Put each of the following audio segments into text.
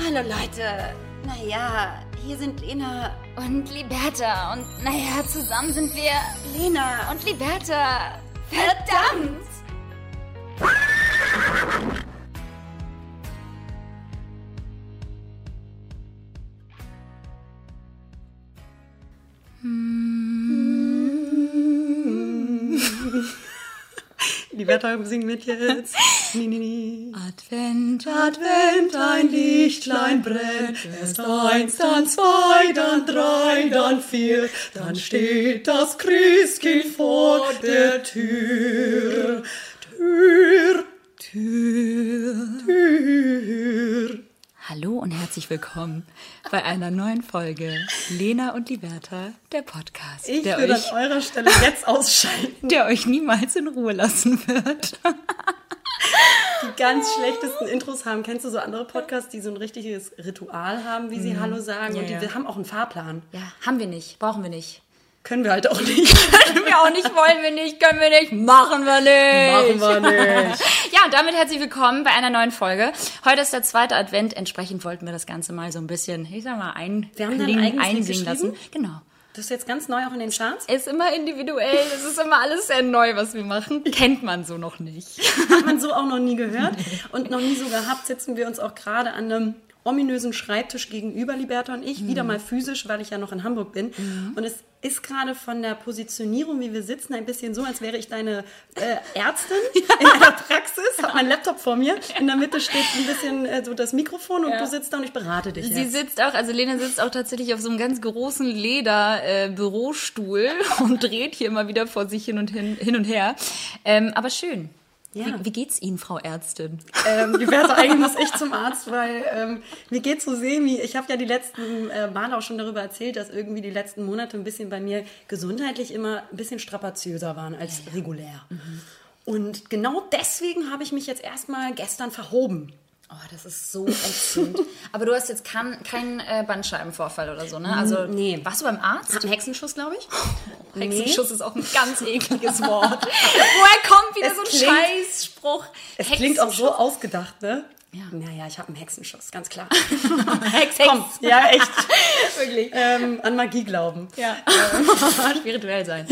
Hallo Leute. Naja, hier sind Lena Und Liberta. Und naja, zusammen sind wir Lena und Liberta. Verdammt! Die Wetter singen mit jetzt. Advent, Advent, ein Lichtlein brennt. Erst eins, dann zwei, dann drei, dann vier. Dann steht das Christkind vor der Tür. Tür, Tür, Tür. Hallo und herzlich willkommen bei einer neuen Folge Lena und Liberta, der Podcast, Ich der, würde euch, an eurer Stelle jetzt ausschalten. der euch niemals in Ruhe lassen wird. Die ganz schlechtesten Intros haben. Kennst du so andere Podcasts, die so ein richtiges Ritual haben, wie sie Hallo sagen? Ja, und die ja. haben auch einen Fahrplan. Ja, haben wir nicht, brauchen wir nicht. Können wir halt auch nicht. Können wir auch nicht, wollen wir nicht, können wir nicht, machen wir nicht. Machen wir nicht. Ja, und damit herzlich willkommen bei einer neuen Folge. Heute ist der zweite Advent, entsprechend wollten wir das Ganze mal so ein bisschen, ich sag mal, ein Wir haben da ein klingen, eigenes Lied einsingen lassen. Genau. Das ist jetzt ganz neu auch in den Charts. Es ist immer individuell, es ist immer alles sehr neu, was wir machen. Kennt man so noch nicht. Hat man so auch noch nie gehört und noch nie so gehabt. Sitzen wir uns auch gerade an einem ominösen Schreibtisch gegenüber, Liberta und ich, wieder mal physisch, weil ich ja noch in Hamburg bin. Und es ist gerade von der Positionierung, wie wir sitzen, ein bisschen so, als wäre ich deine äh, Ärztin in einer Praxis, habe meinen Laptop vor mir. In der Mitte steht ein bisschen äh, so das Mikrofon und Ja. du sitzt da und ich berate dich Sie jetzt. sitzt auch, also Lena sitzt auch tatsächlich auf so einem ganz großen Leder-Bürostuhl und dreht hier immer wieder vor sich hin und hin, hin und her. Ähm, aber schön. Ja. Wie, wie geht's Ihnen, Frau Ärztin? ähm, Liberta, eigentlich muss ich zum Arzt, weil ähm, mir geht so semi. Ich habe ja die letzten äh, Male auch schon darüber erzählt, dass irgendwie die letzten Monate ein bisschen bei mir gesundheitlich immer ein bisschen strapaziöser waren als regulär. Und genau deswegen habe ich mich jetzt erstmal gestern verhoben. Oh, das ist so ätzend. Aber du hast jetzt keinen kein, äh, Bandscheibenvorfall oder so, ne? Also, nee. Warst du beim Arzt? Einen Hexenschuss, glaube ich. Hexenschuss ist auch ein ganz ekliges Wort. Woher kommt wieder Es so ein klingt- Scheißspruch? Es klingt auch so ausgedacht, ne? Ja. Naja, ich habe einen Hexenschuss, ganz klar. Hex, Komm, ja, echt. Wirklich. Ähm, an Magie glauben. Ja. Spirituell sein.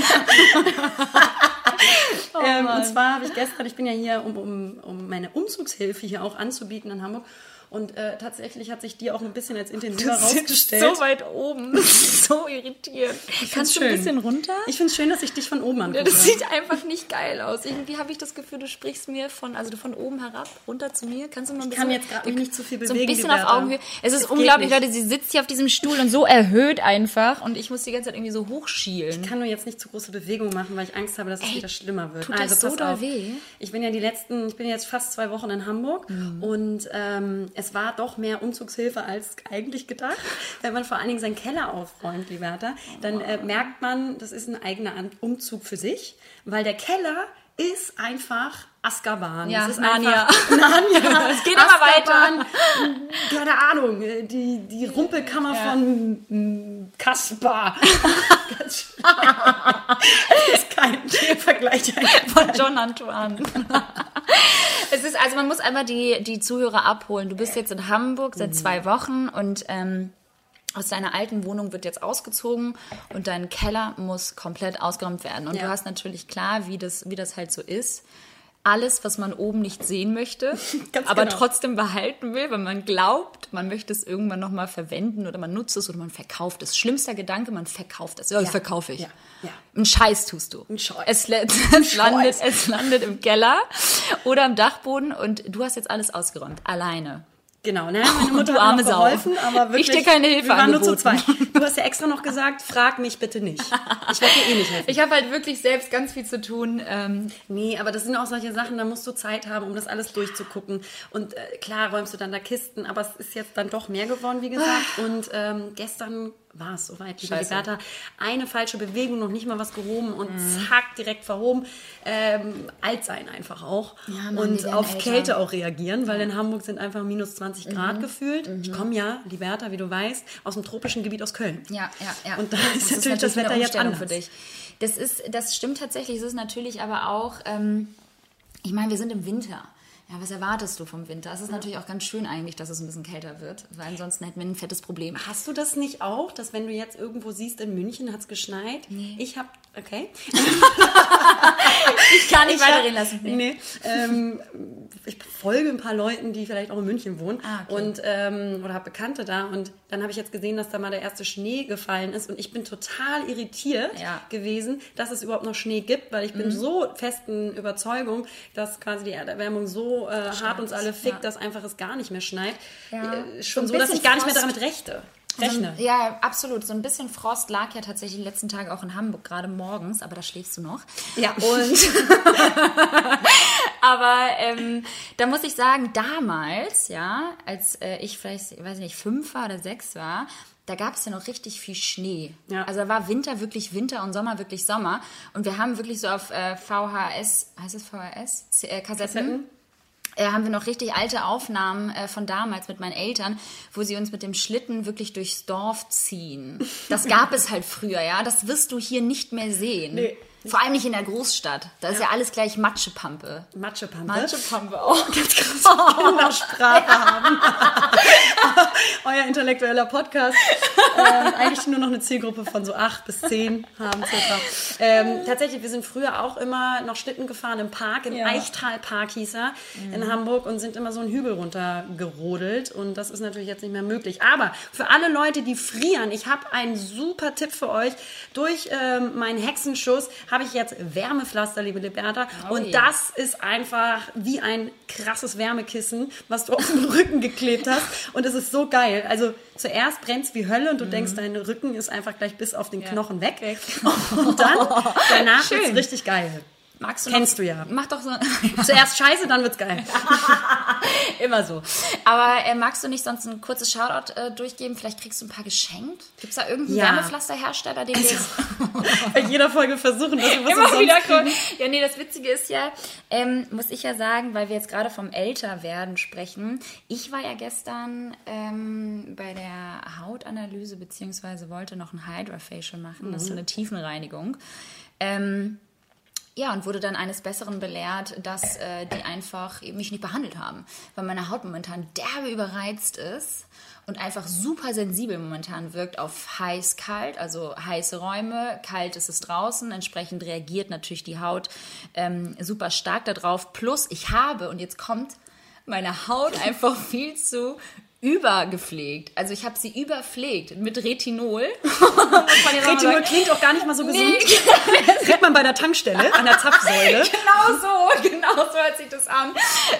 ähm, und zwar habe ich gestern, ich bin ja hier, um, um, um meine Umzugshilfe hier auch anzubieten in Hamburg. Und äh, tatsächlich hat sich die auch ein bisschen als intensiver rausgestellt. so weit oben. Das ist so irritierend. Kannst du ein schön. bisschen runter? Ich finde es schön, dass ich dich von oben angucke. Das sieht einfach nicht geil aus. Irgendwie habe ich das Gefühl, du sprichst mir von, also von oben herab, runter zu mir. Kannst du mal ein bisschen, kann jetzt gerade nicht zu viel so bewegen, ein bisschen auf. Augenhöhe. Es ist Es unglaublich. Leute. Sie sitzt hier auf diesem Stuhl und so erhöht einfach und ich muss die ganze Zeit irgendwie so hochschielen. Ich kann nur jetzt nicht zu große Bewegungen machen, weil ich Angst habe, dass es Ey, wieder schlimmer wird. tut das so doll weh? Ich bin ja die letzten, ich bin jetzt fast zwei Wochen in Hamburg Mhm. und ähm, es war doch mehr Umzugshilfe als eigentlich gedacht. Wenn man vor allen Dingen seinen Keller aufräumt, Liberta, dann äh, merkt man, das ist ein eigener Umzug für sich, weil der Keller ist einfach Azkaban. Ja, das ist Narnia. Narnia. Es geht immer Azkaban, Keine Ahnung, äh, die, die Rumpelkammer von mm, Kaspar. Ganz das ist kein Vergleich. von John Antoine. Ist, also man muss einfach die, die Zuhörer abholen. Du bist jetzt in Hamburg seit zwei Wochen und ähm, aus deiner alten Wohnung wird jetzt ausgezogen und dein Keller muss komplett ausgeräumt werden. Und Ja. du hast natürlich klar, wie das, wie das halt so ist. Alles, was man oben nicht sehen möchte, aber genau. trotzdem behalten will, weil man glaubt, man möchte es irgendwann nochmal verwenden oder man nutzt es oder man verkauft es. Schlimmster Gedanke, man verkauft es. Ja, das verkaufe ich. Ja, ja. Ein Scheiß tust du. Ein Scheiß. Es, es, landet, es landet im Keller oder am Dachboden und du hast jetzt alles ausgeräumt. Alleine. Genau, ne? Meine Mutter Du hat arme mir geholfen, aber wirklich, Ich dir keine Hilfe Wir waren nur zu angeboten. zweit. Du hast ja extra noch gesagt, frag mich bitte nicht. Ich werde dir eh nicht helfen. Ich habe halt wirklich selbst ganz viel zu tun. Ähm, Nee, aber das sind auch solche Sachen, da musst du Zeit haben, um das alles durchzugucken. Und äh, klar räumst du dann da Kisten, aber es ist jetzt dann doch mehr geworden, wie gesagt. Und ähm, gestern war es soweit, liebe Scheiße. Liberta. Eine falsche Bewegung, noch nicht mal was gehoben und zack, direkt verhoben. Ähm, alt sein einfach auch. Ja, Mann, und auf älter. Kälte auch reagieren, weil in Hamburg sind einfach minus 20 Grad gefühlt. Ich komme ja, Liberta, wie du weißt, aus dem tropischen Gebiet aus Köln. Ja, ja, ja. Und da ist natürlich das Wetter jetzt anders. für dich. Das ist, das stimmt tatsächlich. Es ist natürlich aber auch, ähm, ich meine, wir sind im Winter. Ja, was erwartest du vom Winter? Es ist natürlich auch ganz schön eigentlich, dass es ein bisschen kälter wird, weil ansonsten hätten wir ein fettes Problem. Hast du das nicht auch, dass wenn du jetzt irgendwo siehst, in München hat es geschneit? Nee. Ich habe, okay. Ich kann nicht Ich weiterreden lassen. Nee, ähm, ich folge ein paar Leuten, die vielleicht auch in München wohnen Ah, okay. und ähm, oder habe Bekannte da und dann habe ich jetzt gesehen, dass da mal der erste Schnee gefallen ist und ich bin total irritiert Ja. Mhm. gewesen, dass es überhaupt noch Schnee gibt, weil ich bin so festen Überzeugung, dass quasi die Erderwärmung so äh, hart uns alle fickt, ja. dass einfach es gar nicht mehr schneit. Ja. Äh, schon So so, dass ich gar nicht mehr damit rechte. Rechne. Ja, absolut. So ein bisschen Frost lag ja tatsächlich die letzten Tage auch in Hamburg, gerade morgens, aber da schläfst du noch. Ja. Und aber ähm, da muss ich sagen, damals, ja, als äh, ich vielleicht, ich weiß nicht, fünf war oder sechs war, da gab es ja noch richtig viel Schnee. Ja. Also da war Winter wirklich Winter und Sommer wirklich Sommer. Und wir haben wirklich so auf äh, VHS, heißt es VHS? Äh, Kassetten. Kassetten? Äh, haben wir noch richtig alte Aufnahmen äh, von damals mit meinen Eltern, wo sie uns mit dem Schlitten wirklich durchs Dorf ziehen. Das gab es halt früher, ja. Das wirst du hier nicht mehr sehen. Nee. Vor allem nicht in der Großstadt. Da ist ja, alles gleich Matschepampe. Matschepampe. Matschepampe auch. ganz krass Kindersprache haben. Euer intellektueller Podcast. Ähm, eigentlich nur noch eine Zielgruppe von so acht bis zehn haben circa. Ähm, tatsächlich, wir sind früher auch immer noch Schlitten gefahren im Park, im Ja. Eichtalpark hieß er, in Hamburg und sind immer so einen Hügel runtergerodelt und das ist natürlich jetzt nicht mehr möglich. Aber für alle Leute, die frieren, ich habe einen super Tipp für euch. Durch ähm, meinen Hexenschuss habe ich jetzt Wärmepflaster, liebe Liberta. Oh und ja. das ist einfach wie ein krasses Wärmekissen, was du auf den Rücken geklebt hast. Und es ist so geil. Also zuerst brennt wie Hölle und du denkst, dein Rücken ist einfach gleich bis auf den Knochen weg. Und dann, danach ist richtig geil. Magst du Kennst noch, du ja. Mach doch so. Zuerst scheiße, dann wird's geil. Immer so. Aber äh, magst du nicht sonst ein kurzes Shoutout äh, durchgeben? Vielleicht kriegst du ein paar geschenkt. Gibt es da irgendeinen Ja. Wärmepflasterhersteller, den wir jetzt Bei jeder Folge versuchen, dass wir was immer wieder kommen? Ja, nee, das Witzige ist ja, ähm, muss ich ja sagen, weil wir jetzt gerade vom Älterwerden sprechen. Ich war ja gestern ähm, bei der Hautanalyse beziehungsweise wollte noch ein Hydra-Facial machen. Das ist so Mhm. eine Tiefenreinigung. Ähm, ja, und wurde dann eines Besseren belehrt, dass äh, die einfach mich nicht behandelt haben, weil meine Haut momentan derbe überreizt ist und einfach super sensibel momentan wirkt auf heiß-kalt, also heiße Räume, kalt ist es draußen, entsprechend reagiert natürlich die Haut ähm, super stark darauf. Plus ich habe, und jetzt kommt meine Haut einfach viel zu übergepflegt. Also ich habe sie überpflegt mit Retinol. Retinol klingt auch gar nicht mal so gesund. Kriegt man bei der Tankstelle an der Zapfsäule. Genau so, genau so hört sich das an.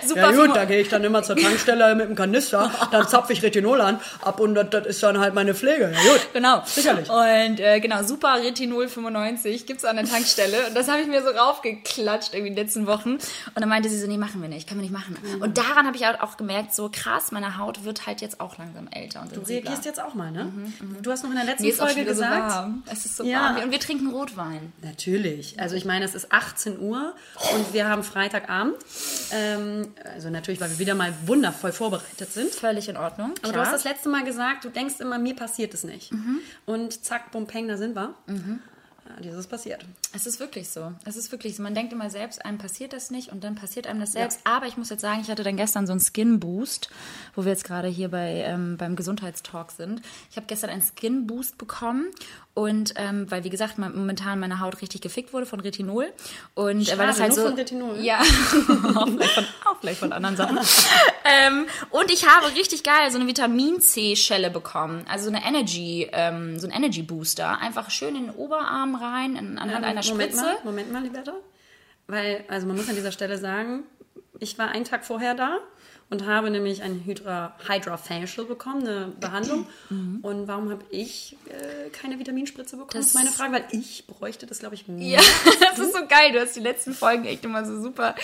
Super Ja gut, da gehe ich dann immer zur Tankstelle mit dem Kanister, dann zapfe ich Retinol an, ab und das, das ist dann halt meine Pflege. Ja gut. Genau. Sicherlich. Und äh, genau, Super Retinol 95 gibt's an der Tankstelle. Und das habe ich mir so raufgeklatscht irgendwie in den letzten Wochen. Und dann meinte sie so, nee, machen wir nicht, können wir nicht machen. Mhm. Und daran habe ich auch gemerkt, so krass, meine Haut wird halt jetzt auch langsam älter und Du sensibler. reagierst jetzt auch mal, ne? Du hast noch in der letzten Mir Folge wieder so gesagt. warm. Es ist so Ja. warm. Und wir trinken Rotwein. Natürlich. Also ich meine, es ist 18 Uhr und wir haben Freitagabend. Ähm, also natürlich, weil wir wieder mal wundervoll vorbereitet sind. Völlig in Ordnung. Aber du hast das letzte Mal gesagt, du denkst immer, mir passiert es nicht. Und zack, bum, peng, da sind wir. Ja, dieses ist passiert. Es ist wirklich so. Es ist wirklich so. Man denkt immer selbst, einem passiert das nicht und dann passiert einem das selbst. Aber ich muss jetzt sagen, ich hatte dann gestern so einen Skin Boost, wo wir jetzt gerade hier bei, ähm, beim Gesundheitstalk sind. Ich habe gestern einen Skin Boost bekommen und ähm, weil, wie gesagt, momentan meine Haut richtig gefickt wurde von Retinol. Und äh, weil das Schade, halt nur so. von Retinol? Ja, auch, vielleicht von, auch vielleicht von anderen Sachen. ähm, und ich habe richtig geil so eine Vitamin C-Schelle bekommen. Also so eine Energy, ähm, so ein Energy Booster. Einfach schön in den Oberarm rein, in, anhand einer Moment Spritze. mal, Moment mal, Liberta. Weil, also man muss an dieser Stelle sagen, ich war einen Tag vorher da und habe nämlich ein Hydra, Hydra Facial bekommen, eine Behandlung. Und warum habe ich äh, keine Vitaminspritze bekommen? Das ist meine Frage, weil ich bräuchte das, glaube ich, Ja, das ist so geil. Du hast die letzten Folgen echt immer so super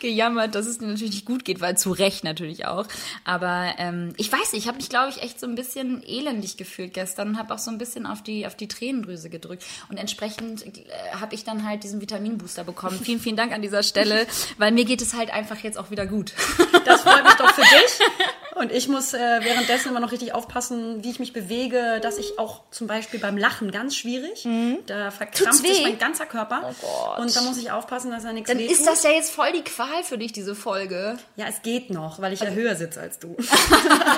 gejammert, dass es dir natürlich nicht gut geht, weil zu Recht natürlich auch. Aber ähm, ich weiß nicht, ich habe mich, glaube ich, echt so ein bisschen elendig gefühlt gestern und habe auch so ein bisschen auf die, auf die Tränendrüse gedrückt. Und entsprechend äh, habe ich dann halt diesen Vitaminbooster bekommen. Vielen, vielen Dank an dieser Stelle, weil mir geht es halt einfach jetzt auch wieder gut. Das freut mich doch für dich. Und ich muss äh, währenddessen immer noch richtig aufpassen, wie ich mich bewege, dass ich auch zum Beispiel beim Lachen ganz schwierig, da verkrampft sich mein ganzer Körper. Oh. Und da muss ich aufpassen, dass er nichts Dann ist das ja jetzt voll die Qual für dich, diese Folge. Ja, es geht noch, weil ich ja höher sitze als du.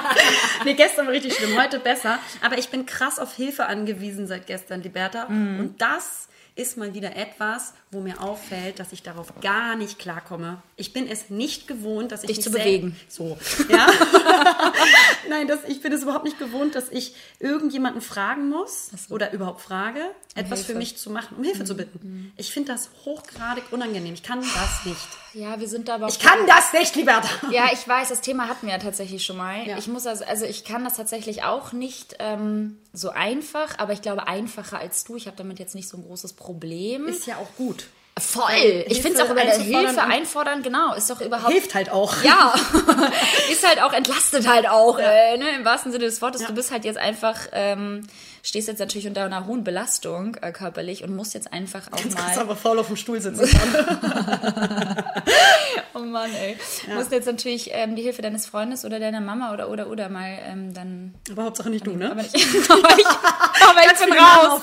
nee, gestern war richtig schlimm, heute besser. Aber ich bin krass auf Hilfe angewiesen seit gestern, Liberta. Mhm. Und das ist mal wieder etwas, wo mir auffällt, dass ich darauf gar nicht klarkomme. Ich bin es nicht gewohnt, dass ich Dich zu bewegen. So, ja. Nein, das, ich bin es überhaupt nicht gewohnt, dass ich irgendjemanden fragen muss oder überhaupt frage, etwas Hilfe. für mich zu machen, um Hilfe zu bitten. Ich finde das hochgradig unangenehm. Ich kann das nicht. Ja, wir sind da aber. Ich kann das nicht, Liberta. Ja, ich weiß, das Thema hatten wir ja tatsächlich schon mal. Ja. Ich muss also, also ich kann das tatsächlich auch nicht ähm, so einfach, aber ich glaube einfacher als du. Ich habe damit jetzt nicht so ein großes Problem. Ist ja auch gut. Voll. Ich finde es auch einzufordern Hilfe einfordern, genau, ist doch überhaupt. Hilft halt auch. Ja, ist halt auch entlastet halt auch, äh, ne, im wahrsten Sinne des Wortes. Ja. Du bist halt jetzt einfach, ähm, stehst jetzt natürlich unter einer hohen Belastung äh, körperlich und musst jetzt einfach auch Jetzt kannst du mal. aber faul auf dem Stuhl sitzen. Oh Mann, ey. Du musst jetzt natürlich ähm, die Hilfe deines Freundes oder deiner Mama oder oder oder mal ähm, dann. aber Hauptsache nicht du, ne? Aber, nicht, aber ich, aber ich bin raus.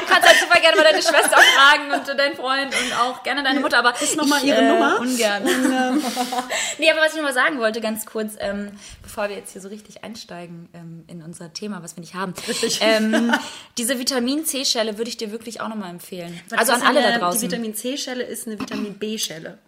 Du kannst halt super gerne mal deine Schwester fragen und deinen Freund und auch gerne deine Mutter, aber Ist noch mal ich, ihre äh, Nummer? Ungern. nee, aber was ich noch mal sagen wollte, ganz kurz, ähm, bevor wir jetzt hier so richtig einsteigen ähm, in unser Thema, was wir nicht haben. Richtig. Ähm, diese Vitamin C-Schelle würde ich dir wirklich auch noch mal empfehlen. also Das an alle eine, da draußen. Die Vitamin C-Schelle ist eine Vitamin B-Schelle.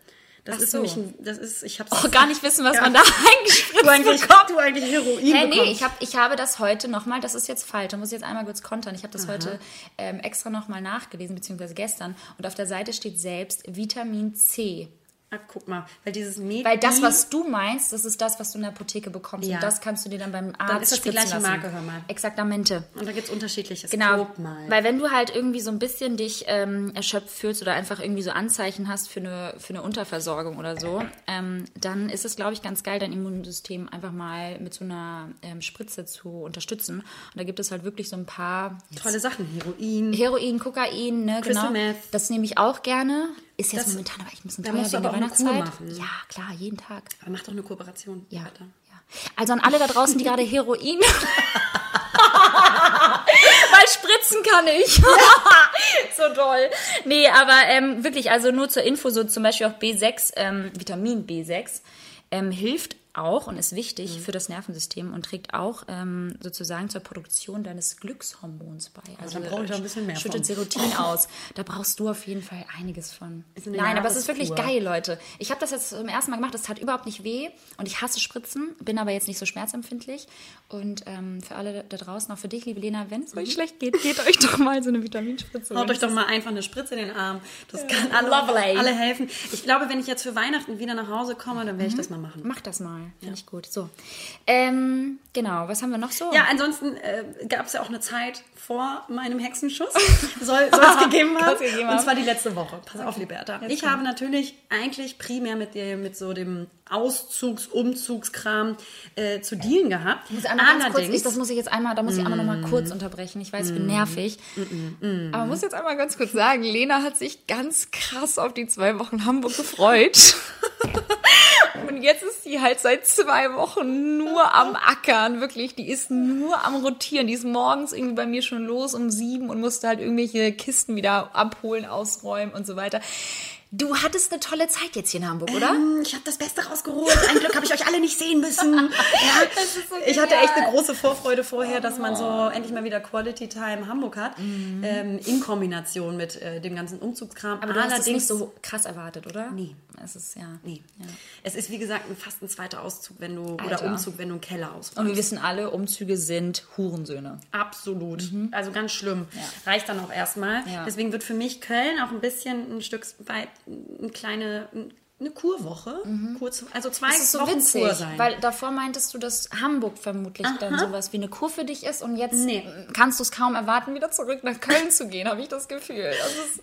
Das Ach ist so. nämlich ein, das ist, ich hab's oh, gar nicht wissen, was Ja. man da eingespritzt du eigentlich, bekommt. du eigentlich Heroin Hä, nee, ich, hab, ich habe das heute nochmal, das ist jetzt falsch, da muss ich jetzt einmal kurz kontern. Ich habe das heute ähm, extra nochmal nachgelesen, beziehungsweise gestern. Und auf der Seite steht selbst Vitamin C. Ah, guck mal, weil dieses Medi Weil das, was du meinst, das ist das, was du in der Apotheke bekommst. Ja. Und das kannst du dir dann beim Arzt ist das die gleiche lassen. Marke, hör mal. Exaktamente. Und da gibt's unterschiedliches. Genau, weil wenn du halt irgendwie so ein bisschen dich ähm, erschöpft fühlst oder einfach irgendwie so Anzeichen hast für eine, für eine Unterversorgung oder so, ähm, dann ist es, glaube ich, ganz geil, dein Immunsystem einfach mal mit so einer ähm, Spritze zu unterstützen. Und da gibt es halt wirklich so ein paar Tolle Sachen. Heroin. Heroin, Kokain, ne, Crystal genau. Meth. Das nehme ich auch gerne. Ist jetzt Das- momentan aber echt ein bisschen teuer musst du aber Weihnachtszeit. machen. Ja, klar, jeden Tag. Aber mach doch eine Kooperation. Ja, Weiter. ja. Also an alle da draußen, die gerade Heroin. Weil spritzen kann ich. so toll. Nee, aber ähm, wirklich, also nur zur Info, so zum Beispiel auch B6, ähm, Vitamin B6, ähm, hilft auch und ist wichtig für das Nervensystem und trägt auch ähm, sozusagen zur Produktion deines Glückshormons bei. Also dann brauche ich da ein bisschen mehr schüttet von. Serotonin aus. Da brauchst du auf jeden Fall einiges von. Nein, aber es ist wirklich geil, Leute. Ich habe das jetzt zum ersten Mal gemacht. Das tat überhaupt nicht weh und ich hasse Spritzen, bin aber jetzt nicht so schmerzempfindlich. Und ähm, für alle da draußen, auch für dich, liebe Lena, wenn es euch schlecht geht, geht euch doch mal so eine Vitaminspritze. Haut euch doch mal einfach eine Spritze in den Arm. Das kann alle, alle helfen. Ich glaube, wenn ich jetzt für Weihnachten wieder nach Hause komme, dann werde ich das mal machen. Mach das mal, finde ich gut. So, ähm, genau. Was haben wir noch so? Ja, ansonsten äh, gab es ja auch eine Zeit vor meinem Hexenschuss. Soll es gegeben haben. Gegeben Und haben. zwar die letzte Woche. Pass auf, Liberta. Ich habe natürlich eigentlich primär mit, der, mit so dem Auszugs-, Umzugskram äh, zu dealen gehabt. Ich muss ganz kurz, Allerdings, ich, das muss ich jetzt einmal, da muss ich einmal noch mal kurz unterbrechen. Ich weiß, ich bin nervig. Aber muss jetzt einmal ganz kurz sagen, Lena hat sich ganz krass auf die zwei Wochen Hamburg gefreut. Und jetzt ist sie halt seit zwei Wochen nur am Ackern, wirklich. Die ist nur am Rotieren. Die ist morgens irgendwie bei mir schon los um sieben und musste halt irgendwelche Kisten wieder abholen, ausräumen und so weiter. Du hattest eine tolle Zeit jetzt hier in Hamburg, oder? Hm, Ich habe das Beste rausgeholt. Ein Glück habe ich euch alle nicht sehen müssen. Ja, so ich hatte echt eine große Vorfreude vorher, dass man so endlich mal wieder Quality Time Hamburg hat. Ähm, in Kombination mit äh, dem ganzen Umzugskram. Mhm. Aber du hast es nicht so krass erwartet, oder? Nee. Es ist ja. Nee. Es ist wie gesagt fast ein zweiter Auszug, wenn du oder Alter. Umzug, wenn du einen Keller Und ausräumst. wir wissen alle, Umzüge sind Hurensöhne. Absolut. Also ganz schlimm. Reicht dann auch erstmal. Ja. Deswegen wird für mich Köln auch ein bisschen ein Stück weit eine kleine eine Kurwoche. Kurz, also zwei Das ist so Wochen witzig, Kur sein. weil davor meintest du, dass Hamburg vermutlich dann sowas wie eine Kur für dich ist und jetzt Nee. kannst du es kaum erwarten, wieder zurück nach Köln zu gehen, habe ich das Gefühl. Das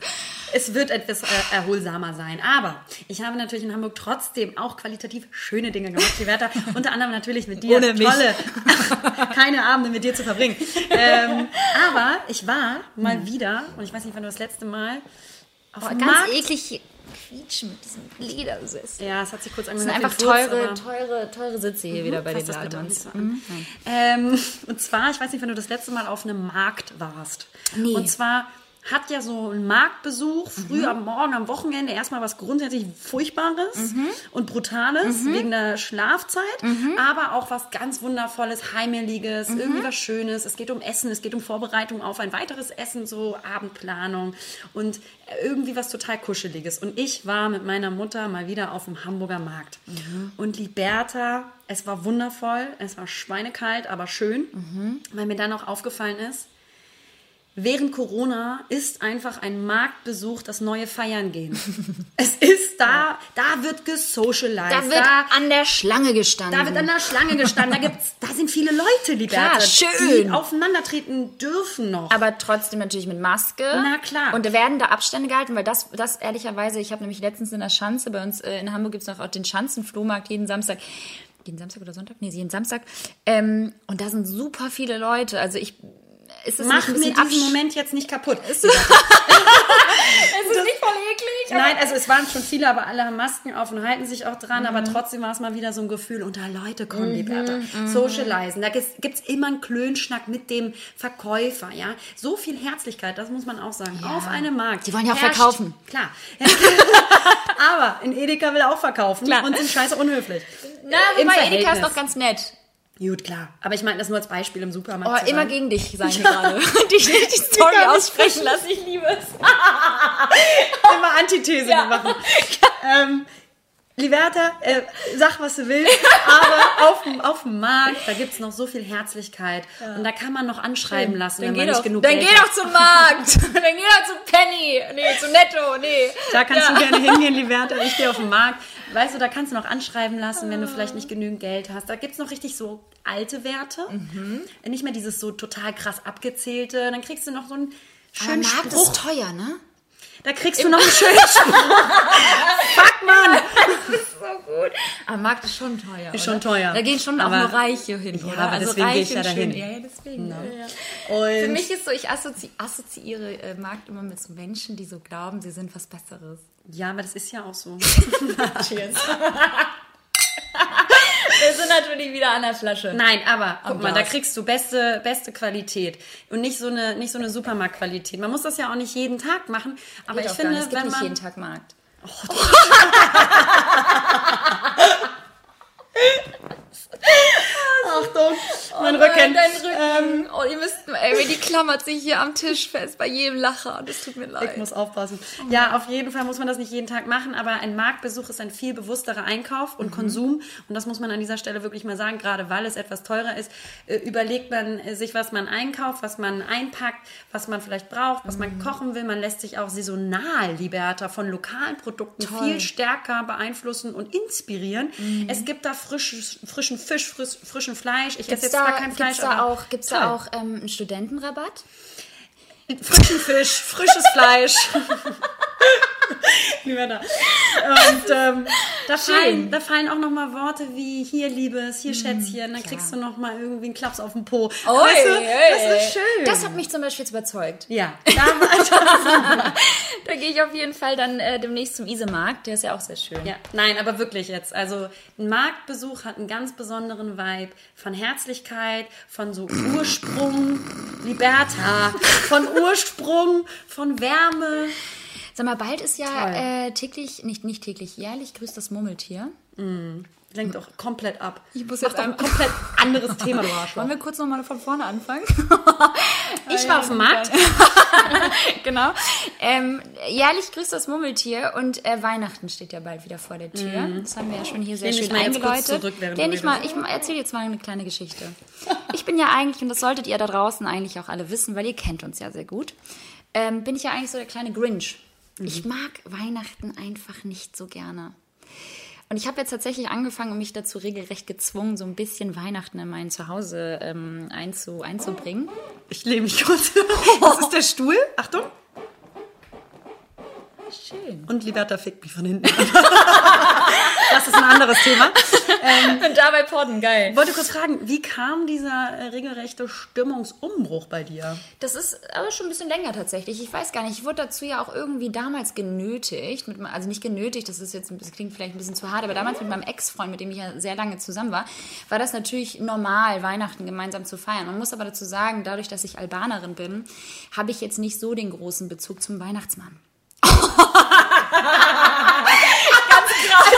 es wird etwas äh, erholsamer sein. Aber ich habe natürlich in Hamburg trotzdem auch qualitativ schöne Dinge gemacht, Liberta. Unter anderem natürlich mit dir. Ohne mich. Tolle, keine Abende mit dir zu verbringen. Ähm, aber ich war mal wieder, und ich weiß nicht, wann du das letzte Mal auf oh, ganz Markt eklig. Quietschen mit diesem Ledersessel. Ja, es hat sich kurz Das sind angehört. einfach teure, aber- teure, teure Sitze hier wieder bei den Lademans. so an. Ähm, und zwar, ich weiß nicht, wenn du das letzte Mal auf einem Markt warst. Nee. Und zwar hat ja so ein Marktbesuch früh am Morgen, am Wochenende erstmal was grundsätzlich Furchtbares und Brutales wegen der Schlafzeit, aber auch was ganz Wundervolles, Heimeliges, irgendwie was Schönes. Es geht um Essen, es geht um Vorbereitung auf ein weiteres Essen, so Abendplanung und irgendwie was total Kuscheliges. Und ich war mit meiner Mutter mal wieder auf dem Hamburger Markt. Und Liberta, es war wundervoll, es war schweinekalt, aber schön, weil mir dann auch aufgefallen ist, Während Corona ist einfach ein Marktbesuch das neue Feiern gehen. es ist da, da wird gesocialized. Da wird an der Schlange gestanden. da wird an der Schlange gestanden. Da gibt's, da sind viele Leute, die Klar, schön. die aufeinandertreten dürfen noch. aber trotzdem natürlich mit Maske. Na klar. Und werden da Abstände gehalten, weil das, das ehrlicherweise, ich habe nämlich letztens in der Schanze, bei uns äh, in Hamburg gibt es noch auch den Schanzenflohmarkt jeden Samstag. Jeden Samstag oder Sonntag? Nee, jeden Samstag. Ähm, und da sind super viele Leute. Also ich. Ist es Mach mir diesen Moment jetzt nicht kaputt. Es ist nicht voll eklig. Nein, also es waren schon viele, aber alle haben Masken auf und halten sich auch dran. Mhm. Aber trotzdem war es mal wieder so ein Gefühl, unter Leute kommen die Bertha. Socialisen. Da gibt es immer einen Klönschnack mit dem Verkäufer. ja. So viel Herzlichkeit, das muss man auch sagen. Auf einem Markt. Die wollen ja auch herrscht- verkaufen. Klar. aber in Edeka will er auch verkaufen Klar. und sind scheiße unhöflich. Na, wobei Edeka ist doch ganz nett. Gut, klar. Aber ich meine das nur als Beispiel im Supermarkt. Oh, immer sagen. gegen dich, sagen wir gerade. Die, die Story kann nicht aussprechen lassen, ich liebe es. immer Antithese Ja. machen. ähm, Liberta, äh, sag, was du willst, aber auf, dem- auf dem Markt, da gibt es noch so viel Herzlichkeit. Und da kann man noch anschreiben lassen, wenn Dann man geh nicht doch, genug dann Geld geh doch zum Markt. Dann geh doch zu Penny. Nee, zu Netto. Nee. Da kannst Ja. du gerne hingehen, Liberta. Ich gehe auf den Markt. Weißt du, da kannst du noch anschreiben lassen, wenn du vielleicht nicht genügend Geld hast. Da gibt es noch richtig so alte Werte. Mhm. Nicht mehr dieses so total krass abgezählte. Dann kriegst du noch so einen Aber schönen Markt Spruch. ist teuer, ne? Da kriegst du noch einen schönen Spruch. Fuck, Mann! So gut. Aber Markt ist schon teuer. Ist oder? schon teuer. Da gehen schon Aber- auch nur Reiche hin, Ja, oder? aber deswegen gehe ich ja dahin. schön- Ja, ja, deswegen. Ja, ja. Und Für mich ist so, ich assozi assoziiere äh, Markt immer mit so Menschen, die so glauben, sie sind was Besseres. Ja, aber das ist ja auch so. Cheers. Wir sind natürlich wieder an der Flasche. Nein, aber guck mal, da kriegst du beste, beste Qualität und nicht so eine, nicht so eine Supermarktqualität. Man muss das ja auch nicht jeden Tag machen, aber Geht ich finde, nicht. es gibt wenn nicht man jeden Tag Markt. Achtung, mein Oh nein, Rücken. Dein Rücken. oh, ihr müsst, ey, die klammert sich hier am Tisch fest bei jedem Lacher. Das tut mir leid. Ich muss aufpassen. Ja, auf jeden Fall muss man das nicht jeden Tag machen, aber ein Marktbesuch ist ein viel bewussterer Einkauf Mhm. und Konsum. Und das muss man an dieser Stelle wirklich mal sagen, gerade weil es etwas teurer ist, äh, überlegt man äh, sich, was man einkauft, was man einpackt, was man vielleicht braucht, was Mhm. man kochen will. Man lässt sich auch saisonal, Liberta, von lokalen Produkten Toll. Mhm. viel stärker beeinflussen und inspirieren. Es gibt da frisches, frischen Fisch, frisch, frischen Fleisch. Ich esse jetzt da, zwar kein Fleisch, gibt's da aber auch, gibt's toll. da auch ähm, einen Studentenrabatt? Frischen Fisch, frisches Fleisch. Lieber da. Und ähm, da, fallen, da fallen auch noch mal Worte wie hier Liebes, hier Schätzchen, dann kriegst du noch mal irgendwie einen Klaps auf den Po. weißt du, das ist schön. Das hat mich zum Beispiel jetzt überzeugt. ja, da, Da gehe ich auf jeden Fall dann äh, demnächst zum Isemarkt. Der ist ja auch sehr schön. ja, nein, aber wirklich jetzt. Also ein Marktbesuch hat einen ganz besonderen Vibe von Herzlichkeit, von so Ursprung, Liberta, von Ursprung, von Wärme. Sag mal, bald ist ja äh, täglich, nicht, nicht täglich, jährlich grüßt das Murmeltier. Lenkt auch komplett ab. Ich muss Mach jetzt ein komplett anderes Thema, du Arschloch. Wollen wir kurz nochmal von vorne anfangen? Ich war auf dem Markt. genau. Ähm, jährlich grüßt das Murmeltier und äh, Weihnachten steht ja bald wieder vor der Tür. Das haben wir ja schon hier sehr schön kurz eingeläutet. zurück, Den ich mal, ich erzähle jetzt mal eine kleine Geschichte. Ich bin ja eigentlich, und das solltet ihr da draußen eigentlich auch alle wissen, weil ihr kennt uns ja sehr gut, ähm, bin ich ja eigentlich so der kleine Grinch. Ich mag Weihnachten einfach nicht so gerne. Und ich habe jetzt tatsächlich angefangen und mich dazu regelrecht gezwungen, so ein bisschen Weihnachten in mein Zuhause ähm, einzu, einzubringen. Ich lehne mich kurz. Das ist der Stuhl. Achtung. Schön. Und Liberta fickt mich von hinten. Das ist ein anderes Thema. Und dabei podden, geil. Ich wollte kurz fragen, wie kam dieser äh, regelrechte Stimmungsumbruch bei dir? Das ist aber schon ein bisschen länger tatsächlich. Ich weiß gar nicht. Ich wurde dazu ja auch irgendwie damals genötigt. Mit, also nicht genötigt, das ist jetzt das klingt vielleicht ein bisschen zu hart, aber damals mit meinem Ex-Freund, mit dem ich ja sehr lange zusammen war, war das natürlich normal, Weihnachten gemeinsam zu feiern. Man muss aber dazu sagen, dadurch, dass ich Albanerin bin, habe ich jetzt nicht so den großen Bezug zum Weihnachtsmann.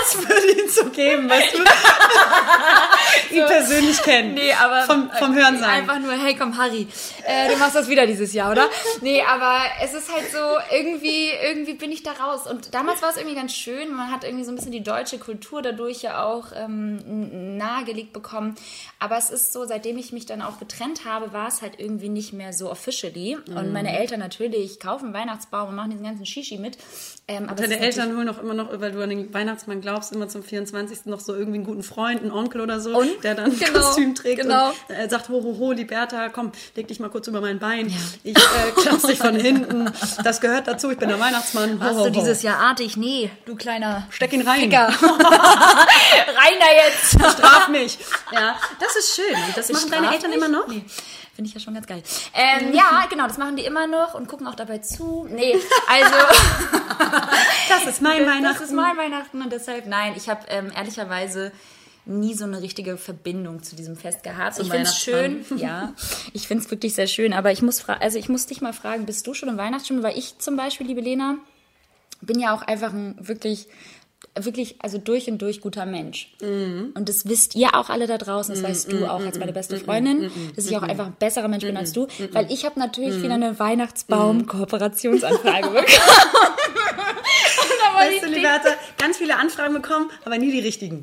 Es würde ihn so geben, weißt du? ihn persönlich kennen. Nee, aber vom, vom Hören sagen. Einfach nur, hey komm Harry, äh, du machst das wieder dieses Jahr, oder? Nee, aber es ist halt so, irgendwie, irgendwie bin ich da raus. Und damals war es irgendwie ganz schön. Man hat irgendwie so ein bisschen die deutsche Kultur dadurch ja auch ähm, nahegelegt bekommen. Aber es ist so, seitdem ich mich dann auch getrennt habe, war es halt irgendwie nicht mehr so officially. Und meine Eltern natürlich kaufen Weihnachtsbaum und machen diesen ganzen Shishi mit. Ähm, Deine Eltern holen auch immer noch, weil du an den Weihnachtsmann glaubst, immer zum 24. noch so irgendwie einen guten Freund, einen Onkel oder so, Und? der dann ein Genau, Kostüm trägt genau. und äh, sagt, ho, ho, ho, Liberta, komm, leg dich mal kurz über mein Bein. Ich äh, klapp's dich von hinten. Das gehört dazu, ich bin der Weihnachtsmann. Ho, Warst ho, du ho. dieses Jahr artig? Nee, du kleiner Steck ihn rein. Ficker. rein da jetzt. Straf mich. Ja, das ist schön. Und das machen deine Eltern mich? immer noch? Nee. Finde ich ja schon ganz geil. Ähm, ja, genau, das machen die immer noch und gucken auch dabei zu. Nee, also Das ist mein Weihnachten. das ist mein Weihnachten und deshalb, nein, ich habe ähm, ehrlicherweise nie so eine richtige Verbindung zu diesem Fest gehabt. Zum ich finde es schön, ja, ich finde es wirklich sehr schön, aber ich muss, also ich muss dich mal fragen, bist du schon im Weihnachtsstimmung? Weil ich zum Beispiel, liebe Lena, bin ja auch einfach ein wirklich wirklich, also durch und durch guter Mensch. Mhm. Und das wisst ihr auch alle da draußen, das weißt du auch als meine mhm. beste Freundin, dass ich auch einfach ein besserer Mensch bin als du, weil ich habe natürlich wieder eine Mhm. Weihnachtsbaum-Kooperationsanfrage bekommen. Weißt du, Liberta, ganz viele Anfragen bekommen, aber nie die richtigen.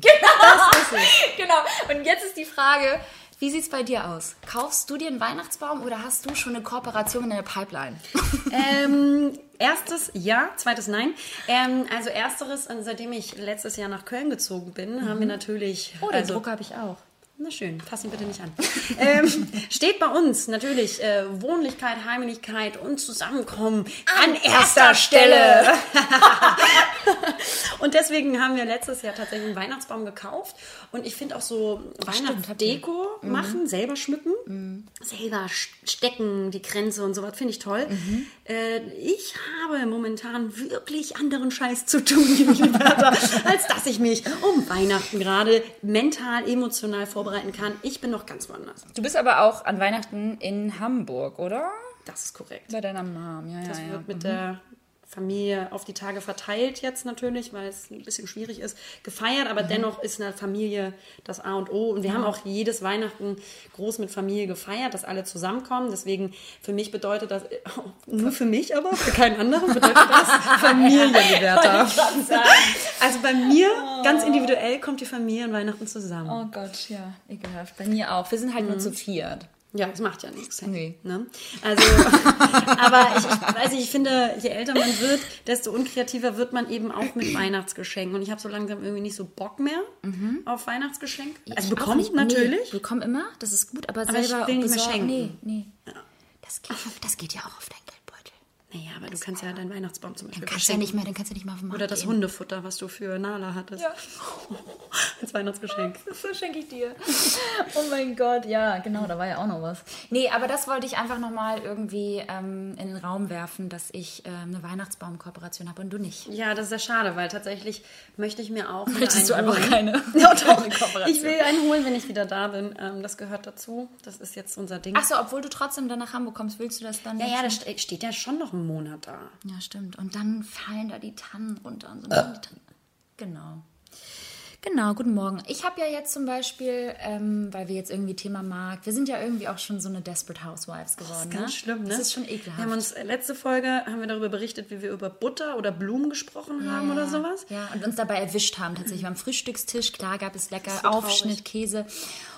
genau. Und jetzt ist die Frage, wie sieht's bei dir aus? Kaufst du dir einen Weihnachtsbaum oder hast du schon eine Kooperation in der Pipeline? Ähm, erstes ja, zweites nein. Ähm, also ersteres, seitdem ich letztes Jahr nach Köln gezogen bin, haben wir natürlich... Oh, den also, Druck habe ich auch. Na schön, fass ihn bitte nicht an. ähm, steht bei uns natürlich äh, Wohnlichkeit, Heimlichkeit und Zusammenkommen an, erster Stelle. und deswegen haben wir letztes Jahr tatsächlich einen Weihnachtsbaum gekauft. Und ich finde auch so Weihnachtsdeko machen, selber schmücken, selber stecken, die Grenze und sowas finde ich toll. Äh, ich habe momentan wirklich anderen Scheiß zu tun, als dass ich mich um Weihnachten gerade mental, emotional vorbereiten kann. Ich bin noch ganz woanders. Du bist aber auch an Weihnachten in Hamburg, oder? Das ist korrekt. Bei deiner Mom, ja, Das ja, ja. wird mit der Familie auf die Tage verteilt jetzt natürlich, weil es ein bisschen schwierig ist, gefeiert, Mhm. aber dennoch ist eine Familie das A und O. Und wir haben auch jedes Weihnachten groß mit Familie gefeiert, dass alle zusammenkommen. Deswegen für mich bedeutet das, nur für mich aber, für keinen anderen bedeutet das Familiengewerter. Also bei mir ganz individuell kommt die Familie an Weihnachten zusammen. Oh Gott, ja, ekelhaft. Bei mir auch. Wir sind halt nur zu viert. Ja, das macht ja nichts. Nee. Ne? Also, aber ich, ich weiß nicht, ich finde, je älter man wird, desto unkreativer wird man eben auch mit Weihnachtsgeschenken. Und ich habe so langsam irgendwie nicht so Bock mehr auf Weihnachtsgeschenk. Also Ich auch bekommen nicht. natürlich. Nee, bekommen immer, das ist gut, aber, Aber ich selber will nicht mehr besorgen- schenken. Nee, nee. Das, geht, das geht ja auch auf deinen Geldbeutel. Naja, aber du kannst ja deinen Weihnachtsbaum zum Beispiel Dann kannst du ja nicht mehr, dann kannst du nicht mal auf den Markt Oder das gehen. Hundefutter, was du für Nala hattest. Ja. Als Weihnachtsgeschenk. Das schenke ich dir. Oh mein Gott, ja, genau, da war ja auch noch was. Nee, aber das wollte ich einfach nochmal irgendwie ähm, in den Raum werfen, dass ich ähm, eine Weihnachtsbaum-Kooperation habe und du nicht. Ja, das ist ja schade, weil tatsächlich möchte ich mir auch Möchtest du einfach holen. keine- Ja, doch. Ich will einen holen, wenn ich wieder da bin. Ähm, das gehört dazu. Das ist jetzt unser Ding. Achso, obwohl du trotzdem dann nach Hamburg kommst, willst du das dann Ja, nicht ja, das ste- steht ja schon noch Monat da. Ja, stimmt. Und dann fallen da die Tannen runter. Und so die Tannen. Genau. Genau, guten Morgen. Ich habe ja jetzt zum Beispiel, ähm, weil wir jetzt irgendwie Thema Markt, wir sind ja irgendwie auch schon so eine Desperate Housewives geworden. Ganz ne? schlimm, ne? Das ist schon ekelhaft. Wir haben uns äh, letzte Folge haben wir darüber berichtet, wie wir über Butter oder Blumen gesprochen haben oder sowas. Ja, und uns dabei erwischt haben tatsächlich. Beim Frühstückstisch, klar gab es lecker so. Aufschnitt, Käse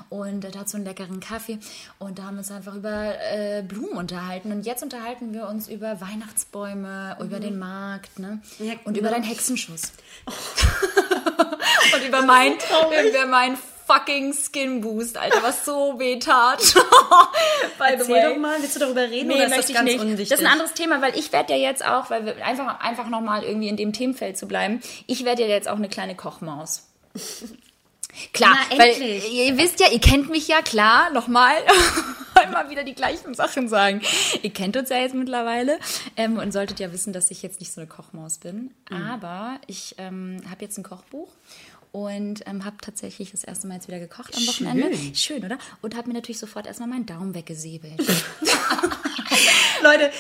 und äh, dazu einen leckeren Kaffee. Und da haben wir uns einfach über äh, Blumen unterhalten. Und jetzt unterhalten wir uns über Weihnachtsbäume, über den Markt ne? Mhm. Ja, und genau. über deinen Hexenschuss. und über mein, über mein fucking Skin Boost, Alter, was so weh tat. By Erzähl doch mal, willst du darüber reden oder ist das ganz nicht. unwichtig? Das ist ein anderes Thema, weil ich werde ja jetzt auch, weil wir einfach, einfach nochmal irgendwie in dem Themenfeld zu bleiben, ich werde ja jetzt auch eine kleine Kochmaus. Klar, Na, weil ihr wisst ja, ihr kennt mich ja, klar, nochmal. Immer wieder die gleichen Sachen sagen. Ihr kennt uns ja jetzt mittlerweile ähm, und solltet ja wissen, dass ich jetzt nicht so eine Kochmaus bin. Mhm. Aber ich ähm, habe jetzt ein Kochbuch und ähm, habe tatsächlich das erste Mal jetzt wieder gekocht am Wochenende. Schön. Schön, oder? Und habe mir natürlich sofort erstmal meinen Daumen weggesäbelt. Leute,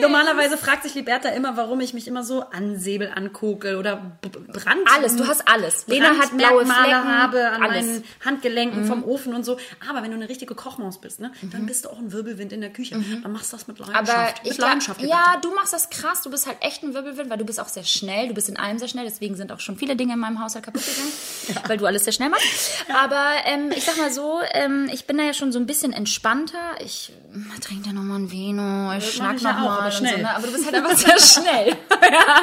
normalerweise fragt sich Liberta immer, warum ich mich immer so ansäbel angucke oder Brand. Alles, du hast alles. Lena hat blaue Flecken, habe an alles. Mhm. meinen Handgelenken vom Ofen und so. Aber wenn du eine richtige Kochmaus bist, ne, dann bist du auch ein Wirbelwind in der Küche. Dann machst du das mit Leidenschaft. Mhm. Aber mit ich Leidenschaft, ja, du machst das krass. Du bist halt echt ein Wirbelwind, weil du bist auch sehr schnell. Du bist in allem sehr schnell. Deswegen sind auch schon viele Dinge in meinem Haushalt kaputt gegangen, weil du alles sehr schnell machst. Aber ähm, ich sag mal so, ähm, ich bin da ja schon so ein bisschen entspannter. Ich äh, trinke ja nochmal ein Vino, mach schnack ja nochmal. aber. So, ne? Aber du bist halt einfach sehr schnell. ja.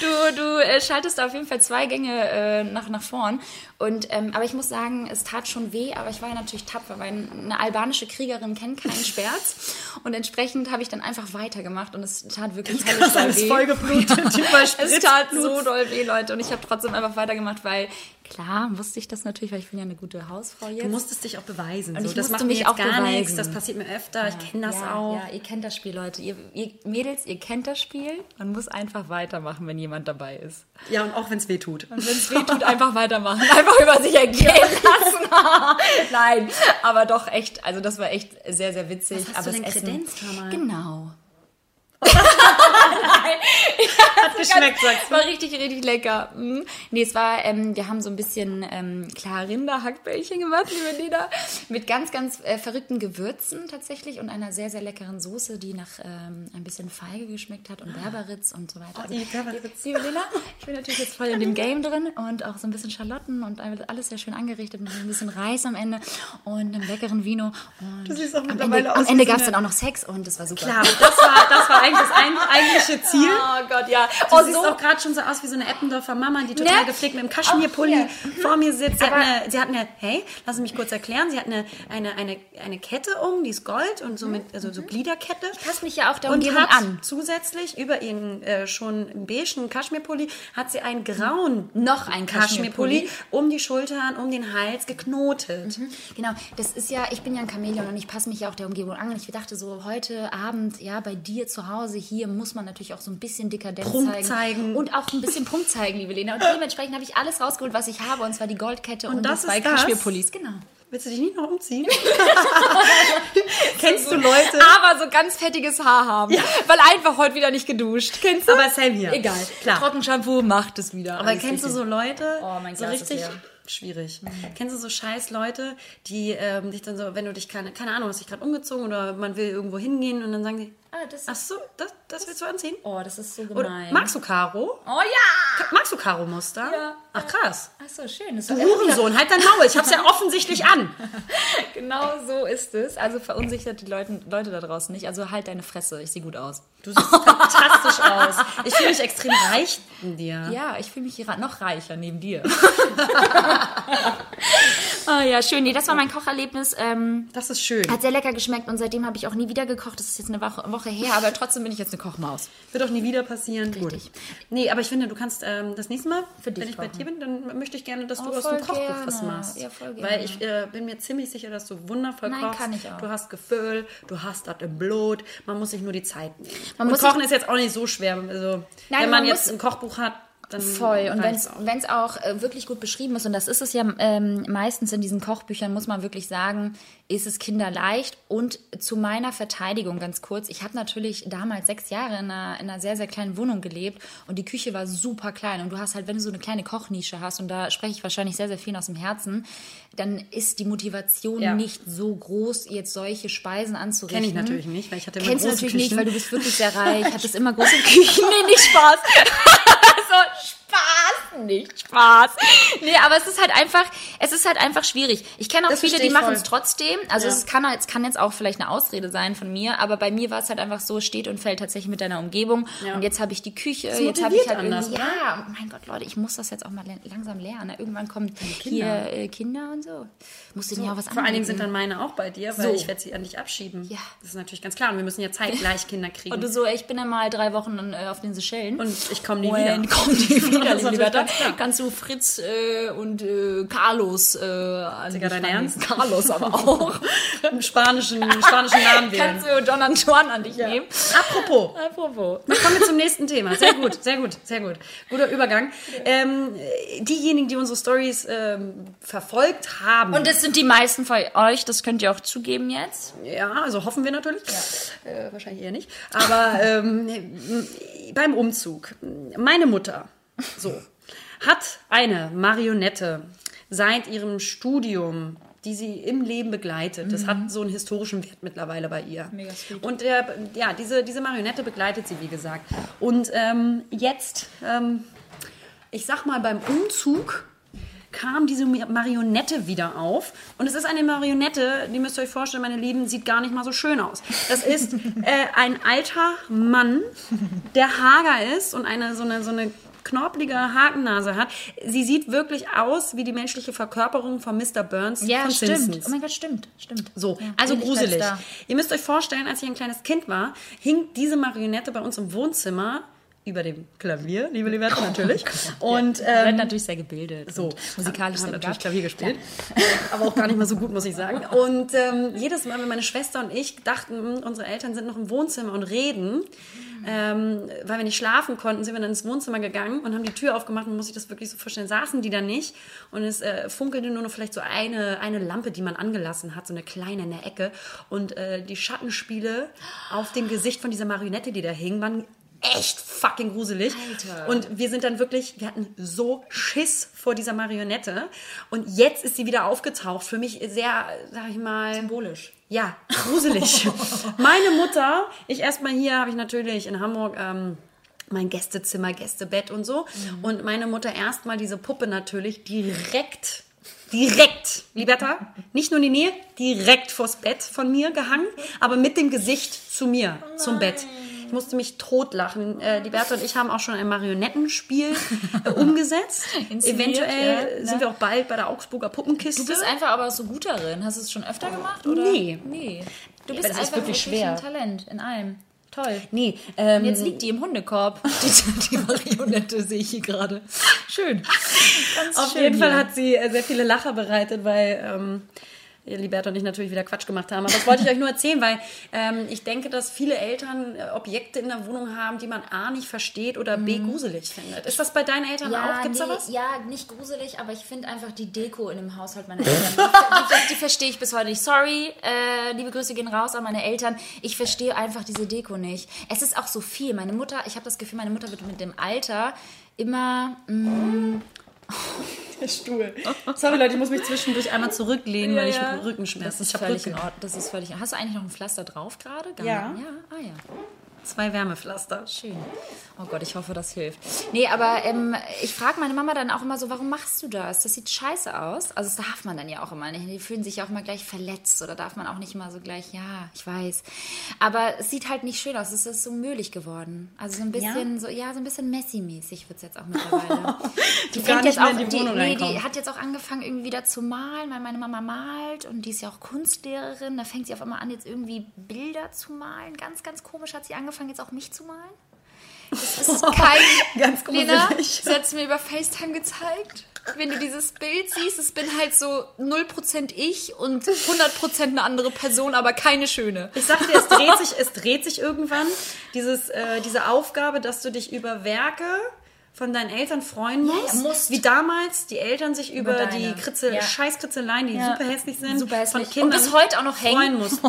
Du, du äh, schaltest auf jeden Fall zwei Gänge äh, nach, nach vorn. Und, ähm, aber ich muss sagen, es tat schon weh, aber ich war ja natürlich tapfer, weil eine albanische Kriegerin kennt keinen Schmerz. Und entsprechend habe ich dann einfach weitergemacht und es tat wirklich höllisch doll weh. vollgeblutet, überspritzt es tat so doll weh, Leute. Und ich habe trotzdem einfach weitergemacht, weil klar wusste ich das natürlich, weil ich bin ja eine gute Hausfrau jetzt. Du musstest dich auch beweisen. Und so. ich das macht mich auch gar beweisen. nichts. Das passiert mir öfter. ich kenne das ja, auch. Ja, ihr kennt das Spiel, Leute. Ihr, ihr Mädels, ihr kennt das Spiel. Man muss einfach weitermachen, wenn jemand dabei ist. Ja, und auch wenn es weh tut. Und wenn es weh tut, einfach weitermachen. Einfach über sich ergehen lassen. Nein, aber doch echt, also das war echt sehr, sehr witzig. Was hast aber du denn Essen, kredenzt, hör Genau. Hat geschmeckt, sagst du. War richtig, richtig lecker. Mhm. Nee, es war, ähm, wir haben so ein bisschen ähm, klar Rinderhackbällchen gemacht, liebe Lena, mit ganz, ganz äh, verrückten Gewürzen tatsächlich und einer sehr, sehr leckeren Soße, die nach ähm, ein bisschen Feige geschmeckt hat und Berberitz und so weiter. Also, die Berberitz. Liebe Lena, ich bin natürlich jetzt voll in dem Game drin und auch so ein bisschen Schalotten und alles sehr schön angerichtet mit ein bisschen Reis am Ende und einem leckeren Vino. Und Du siehst auch am mittlerweile Ende, aus am Ende gab es dann auch noch Sex und das war super. Klar, das war, das war eigentlich das ein, eigentliche Ziel. Oh Gott, ja. Du Oh, siehst so auch gerade schon so aus wie so eine Eppendorfer Mama, die total Ne? gepflegt mit dem Kaschmirpulli vor mir sitzt. Sie hat, eine, sie hat eine, hey, lass mich kurz erklären, sie hat eine, eine, eine, eine Kette um, die ist Gold und so mit, also so Gliederkette. passt mich ja auch der und Umgebung hat an. zusätzlich über ihren äh, schon beigen Kaschmirpulli hat sie einen grauen Noch ein Kaschmirpulli Kaschmirpulli. um die Schultern, um den Hals geknotet. Genau, das ist ja, ich bin ja ein Chamäleon und ich passe mich ja auch der Umgebung an. Und ich dachte so, heute Abend, ja, bei dir zu Hause, hier muss man natürlich auch so ein bisschen Dekadenz Prunk zeigen. zeigen. Und auch ein bisschen Prunk zeigen, liebe Lena. Und dementsprechend habe ich alles rausgeholt, was ich habe. Und zwar die Goldkette und, das die zwei? Kaschmirpullis. Genau. Willst du dich nicht noch umziehen? Kennst du Leute? Aber so ganz fettiges Haar haben. Weil einfach heute wieder nicht geduscht. Kennst du? Aber same hier. Egal. Klar. Trockenshampoo macht es wieder. Aber Alles kennst du richtig. so Leute, Oh, mein so Glas ist richtig leer. Mhm. schwierig. Kennst du so scheiß Leute, die ähm, dich dann so, wenn du dich keine, keine Ahnung, hast dich gerade umgezogen oder man will irgendwo hingehen und dann sagen die, Ah, das ach so, das, das willst du anziehen? Oh, das ist so Oder gemein. magst du Karo? oh ja! Magst du Karo-Muster? Ja. Ach krass. Ach so, schön. Das Du wieder- Hurensohn, halt dein Maul, ich hab's ja offensichtlich an. Genau so ist es. Also verunsichert die Leute, Leute da draußen nicht. Also halt deine Fresse, ich sehe gut aus. Du siehst fantastisch aus. Ich fühle mich extrem reich in dir. Ja, ich fühle mich noch reicher neben dir. oh ja, schön. Nee, das war mein Kocherlebnis. Ähm, Das ist schön. hat sehr lecker geschmeckt und seitdem habe ich auch nie wieder gekocht. Das ist jetzt eine Woche, Woche her, aber trotzdem bin ich jetzt eine Kochmaus. Wird auch nie wieder passieren. Richtig. Gut. Nee, aber ich finde, du kannst ähm, das nächste Mal, Für dich wenn ich bei kochen. dir bin, dann möchte ich gerne, dass du Oh, aus dem Kochbuch gerne. was machst. Ja, voll Weil gerne. ich äh, bin mir ziemlich sicher, dass du wundervoll Nein, kochst. kann ich auch. Du hast Gefühl, du hast das im Blut. Man muss sich nur die Zeit nehmen. Man Und Kochen ist jetzt auch nicht so schwer. Also, Nein, wenn man, man jetzt ein Kochbuch hat, dann Voll. Und wenn es auch äh, wirklich gut beschrieben ist, und das ist es ja ähm, meistens in diesen Kochbüchern, muss man wirklich sagen, ist es kinderleicht. Und zu meiner Verteidigung ganz kurz, ich habe natürlich damals sechs Jahre in einer, in einer sehr, sehr kleinen Wohnung gelebt und die Küche war super klein. Und du hast halt, wenn du so eine kleine Kochnische hast, und da spreche ich wahrscheinlich sehr, sehr viel aus dem Herzen, dann ist die Motivation Ja. nicht so groß, jetzt solche Speisen anzurichten. Kenn ich natürlich nicht, weil ich hatte immer Kennst du große natürlich nicht, Küchen. weil du bist wirklich sehr reich, hattest immer große Küchen. Nee, nicht Spaß. so, Spaß, nicht Spaß. Nee, aber es ist halt einfach, es ist halt einfach schwierig. Ich kenne auch Das viele, die machen es trotzdem. Also Ja. es kann, es kann jetzt auch vielleicht eine Ausrede sein von mir, aber bei mir war es halt einfach so, steht und fällt tatsächlich mit deiner Umgebung. Ja. Und jetzt habe ich die Küche, jetzt habe ich halt anders, irgendwie, ja, mein Gott, Leute, ich muss das jetzt auch mal langsam lernen. Irgendwann kommen Kinder. hier äh, Kinder und so. Musst du denen ja auch was Vor allen Dingen sind dann meine auch bei dir, weil So. ich werde sie an dich abschieben. Ja. Das ist natürlich ganz klar. Und wir müssen ja zeitgleich Kinder kriegen. Und du so, ich bin dann mal drei Wochen äh, auf den Seychellen. Und ich komme nie Und wieder. komm nie wieder, Das ist liebe natürlich Liberta. Ganz klar. Kannst du Fritz äh, und äh, Carlos äh, an Digga, dein. Ernst? Carlos aber auch. Einen spanischen, spanischen Namen wählen. Kannst du Don Antoine an dich nehmen. Apropos, Apropos. kommen wir zum nächsten Thema. Sehr gut, sehr gut, sehr gut. Guter Übergang. Ähm, diejenigen, die unsere Stories ähm, verfolgt haben, Und das sind die meisten von euch, das könnt ihr auch zugeben jetzt. ja, also hoffen wir natürlich, äh, wahrscheinlich eher nicht, aber ähm, beim Umzug, meine Mutter, so, hat eine Marionette seit ihrem Studium die sie im Leben begleitet. Das hat so einen historischen Wert mittlerweile bei ihr. Mega sweet. Und der, ja, diese, diese Marionette begleitet sie, wie gesagt. Und ähm, jetzt, ähm, ich sag mal, beim Umzug kam diese Marionette wieder auf. Und es ist eine Marionette, die müsst ihr euch vorstellen, meine Lieben, sieht gar nicht mal so schön aus. Das ist äh, ein alter Mann, der hager ist und eine so eine, so eine knorpelige Hakennase hat. Sie sieht wirklich aus wie die menschliche Verkörperung von Mr. Burns von Simpsons. Oh mein Gott, stimmt, stimmt. So, Ja, also gruselig. Ihr müsst euch vorstellen, als ich ein kleines Kind war, hing diese Marionette bei uns im Wohnzimmer über dem Klavier, liebe Liberta, natürlich. Und Ihr seid ähm, natürlich sehr gebildet. so, und musikalisch haben natürlich. Klavier gespielt, aber auch gar nicht mal so gut, muss ich sagen. Und ähm, jedes Mal, wenn meine Schwester und ich dachten, unsere Eltern sind noch im Wohnzimmer und reden, ähm, weil wir nicht schlafen konnten, sind wir dann ins Wohnzimmer gegangen und haben die Tür aufgemacht und muss ich das wirklich so vorstellen, saßen die da nicht. Und es äh, funkelte nur noch vielleicht so eine, eine Lampe, die man angelassen hat, so eine kleine in der Ecke. Und äh, die Schattenspiele auf dem Gesicht von dieser Marionette, die da hing, waren echt fucking gruselig. Alter. Und wir sind dann wirklich, wir hatten so Schiss vor dieser Marionette. Und jetzt ist sie wieder aufgetaucht. Für mich sehr, sag ich mal. Symbolisch. Ja, gruselig. Meine Mutter, ich erstmal hier, habe ich natürlich in Hamburg. Ähm, mein Gästezimmer, Gästebett und so. Und meine Mutter erstmal diese Puppe natürlich direkt, direkt, Liberta, nicht nur in die Nähe, direkt vors Bett von mir gehangen, aber mit dem Gesicht zu mir, zum Bett. Ich musste mich totlachen. Äh, die Bertha und ich haben auch schon ein Marionettenspiel äh, umgesetzt. Eventuell ja, sind ja. wir auch bald bei der Augsburger Puppenkiste. Du bist einfach aber so gut darin. Hast du es schon öfter gemacht? Oder? Nee. Nee. Du bist einfach wirklich schwer. ein Talent in allem. Toll. nee, ähm, Jetzt liegt die im Hundekorb. Die, die Marionette sehe ich hier gerade. Schön. Ganz Auf schön jeden Fall hier. hat sie äh, sehr viele Lacher bereitet, weil ähm, Liberta und ich natürlich wieder Quatsch gemacht haben. Aber das wollte ich euch nur erzählen, weil ähm, ich denke, dass viele Eltern äh, Objekte in der Wohnung haben, die man A nicht versteht oder B gruselig findet. Ist das bei deinen Eltern auch? Gibt's nee, da was? ja, nicht gruselig, aber ich finde einfach die Deko in dem Haushalt meiner Eltern. Die, die, die verstehe ich bis heute nicht. Sorry, äh, liebe Grüße gehen raus an meine Eltern. Ich verstehe einfach diese Deko nicht. Es ist auch so viel. Meine Mutter, ich habe das Gefühl, meine Mutter wird mit dem Alter immer. mm, Der Stuhl. Sorry Leute, ich muss mich zwischendurch einmal zurücklehnen, weil ich ja. habe Rückenschmerzen. Das ist Ich völlig in. Ordnung. Das ist völlig. Hast du eigentlich noch ein Pflaster drauf gerade? Ja. Ja. Ah ja. Zwei Wärmepflaster. Schön. Oh Gott, ich hoffe, das hilft. Nee, aber ähm, ich frage meine Mama dann auch immer so, warum machst du das? Das sieht scheiße aus. Also das darf man dann ja auch immer nicht. Die fühlen sich ja auch immer gleich verletzt oder darf man auch nicht mal so gleich, ja, ich weiß. Aber es sieht halt nicht schön aus. Es ist so müllig geworden. Also so ein bisschen, so, ja, so ein bisschen Messi-mäßig wird es jetzt auch mittlerweile. Die fängt jetzt auch, die nee, die hat jetzt auch angefangen, irgendwie wieder zu malen, weil meine Mama malt und die ist ja auch Kunstlehrerin. Da fängt sie auf einmal an, jetzt irgendwie Bilder zu malen. Ganz, ganz komisch hat sie angefangen, jetzt auch mich zu malen. Das ist kein. Ganz Lena, sie hat es mir über FaceTime gezeigt. Wenn du dieses Bild siehst, es bin halt so 0% ich und 100% eine andere Person, aber keine schöne. Ich sag dir, es dreht sich, es dreht sich irgendwann. Dieses, äh, diese Aufgabe, dass du dich über Werke von deinen Eltern freuen musst. ja, musst. Wie damals die Eltern sich über, Über die. Kritzel, Ja. Scheißkritzeleien, die Ja. super hässlich sind, Super hässlich. von Kindern Und bis heute auch noch freuen hängen. mussten.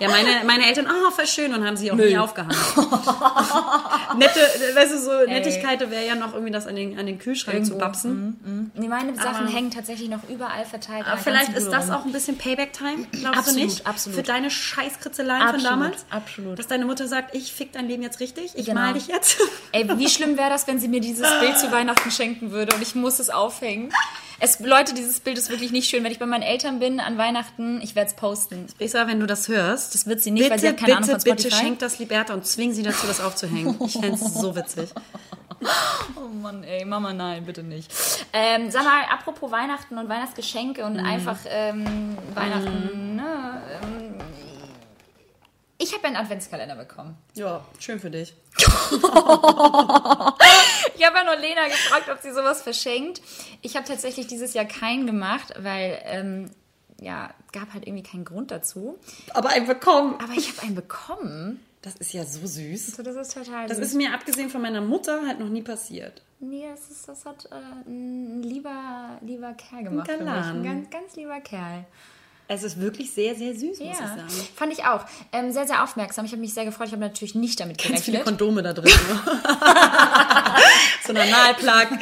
Ja, meine, meine Eltern, oh, voll schön und haben sie auch Müll. nie aufgehangen. Nette, weißt du, so Nettigkeit wäre ja noch irgendwie das an den, an den Kühlschrank zu Irgendwo. babsen. Nee, meine Sachen Aber- hängen tatsächlich noch überall verteilt. Aber vielleicht ist das auch ein bisschen Payback-Time, glaubst Absolut, du nicht? absolut. Für deine Scheißkritzeleien von damals? absolut. Dass deine Mutter sagt, ich fick dein Leben jetzt richtig, ich Genau. mal dich jetzt. Ey, wie schlimm wäre das, wenn sie mir dieses Bild zu Weihnachten schenken würde und ich muss es aufhängen? Es, Leute, dieses Bild ist wirklich nicht schön. Wenn ich bei meinen Eltern bin an Weihnachten, ich werde es posten. Lisa, wenn du das hörst, Das wird sie nicht, bitte, weil sie hat keine bitte, Ahnung von bitte Spotify. schenk das Liberta und zwing sie dazu, das aufzuhängen. Ich fände es so witzig. Oh Mann, ey, Mama, nein, bitte nicht. Ähm, sag mal, apropos Weihnachten und Weihnachtsgeschenke Mhm. und einfach ähm, Weihnachten, ne? Ähm, ich habe einen Adventskalender bekommen. Ja, schön für dich. Ich habe ja nur Lena gefragt, ob sie sowas verschenkt. Ich habe tatsächlich dieses Jahr keinen gemacht, weil ähm, ja, gab halt irgendwie keinen Grund dazu. Aber ein bekommen. Aber ich habe einen bekommen. Das ist ja so süß. Also das ist total Das süß. ist mir abgesehen von meiner Mutter halt noch nie passiert. Nee, das, ist, das hat äh, ein lieber, lieber Kerl gemacht. Ein für mich. Galan. Ein ganz, ganz lieber Kerl. Es ist wirklich sehr, sehr süß, muss ich Ja, sagen. fand ich auch. Ähm, sehr, sehr aufmerksam. Ich habe mich sehr gefreut. Ich habe natürlich nicht damit Ganz viele gerechnet. Kondome da drin. so ein Analplug.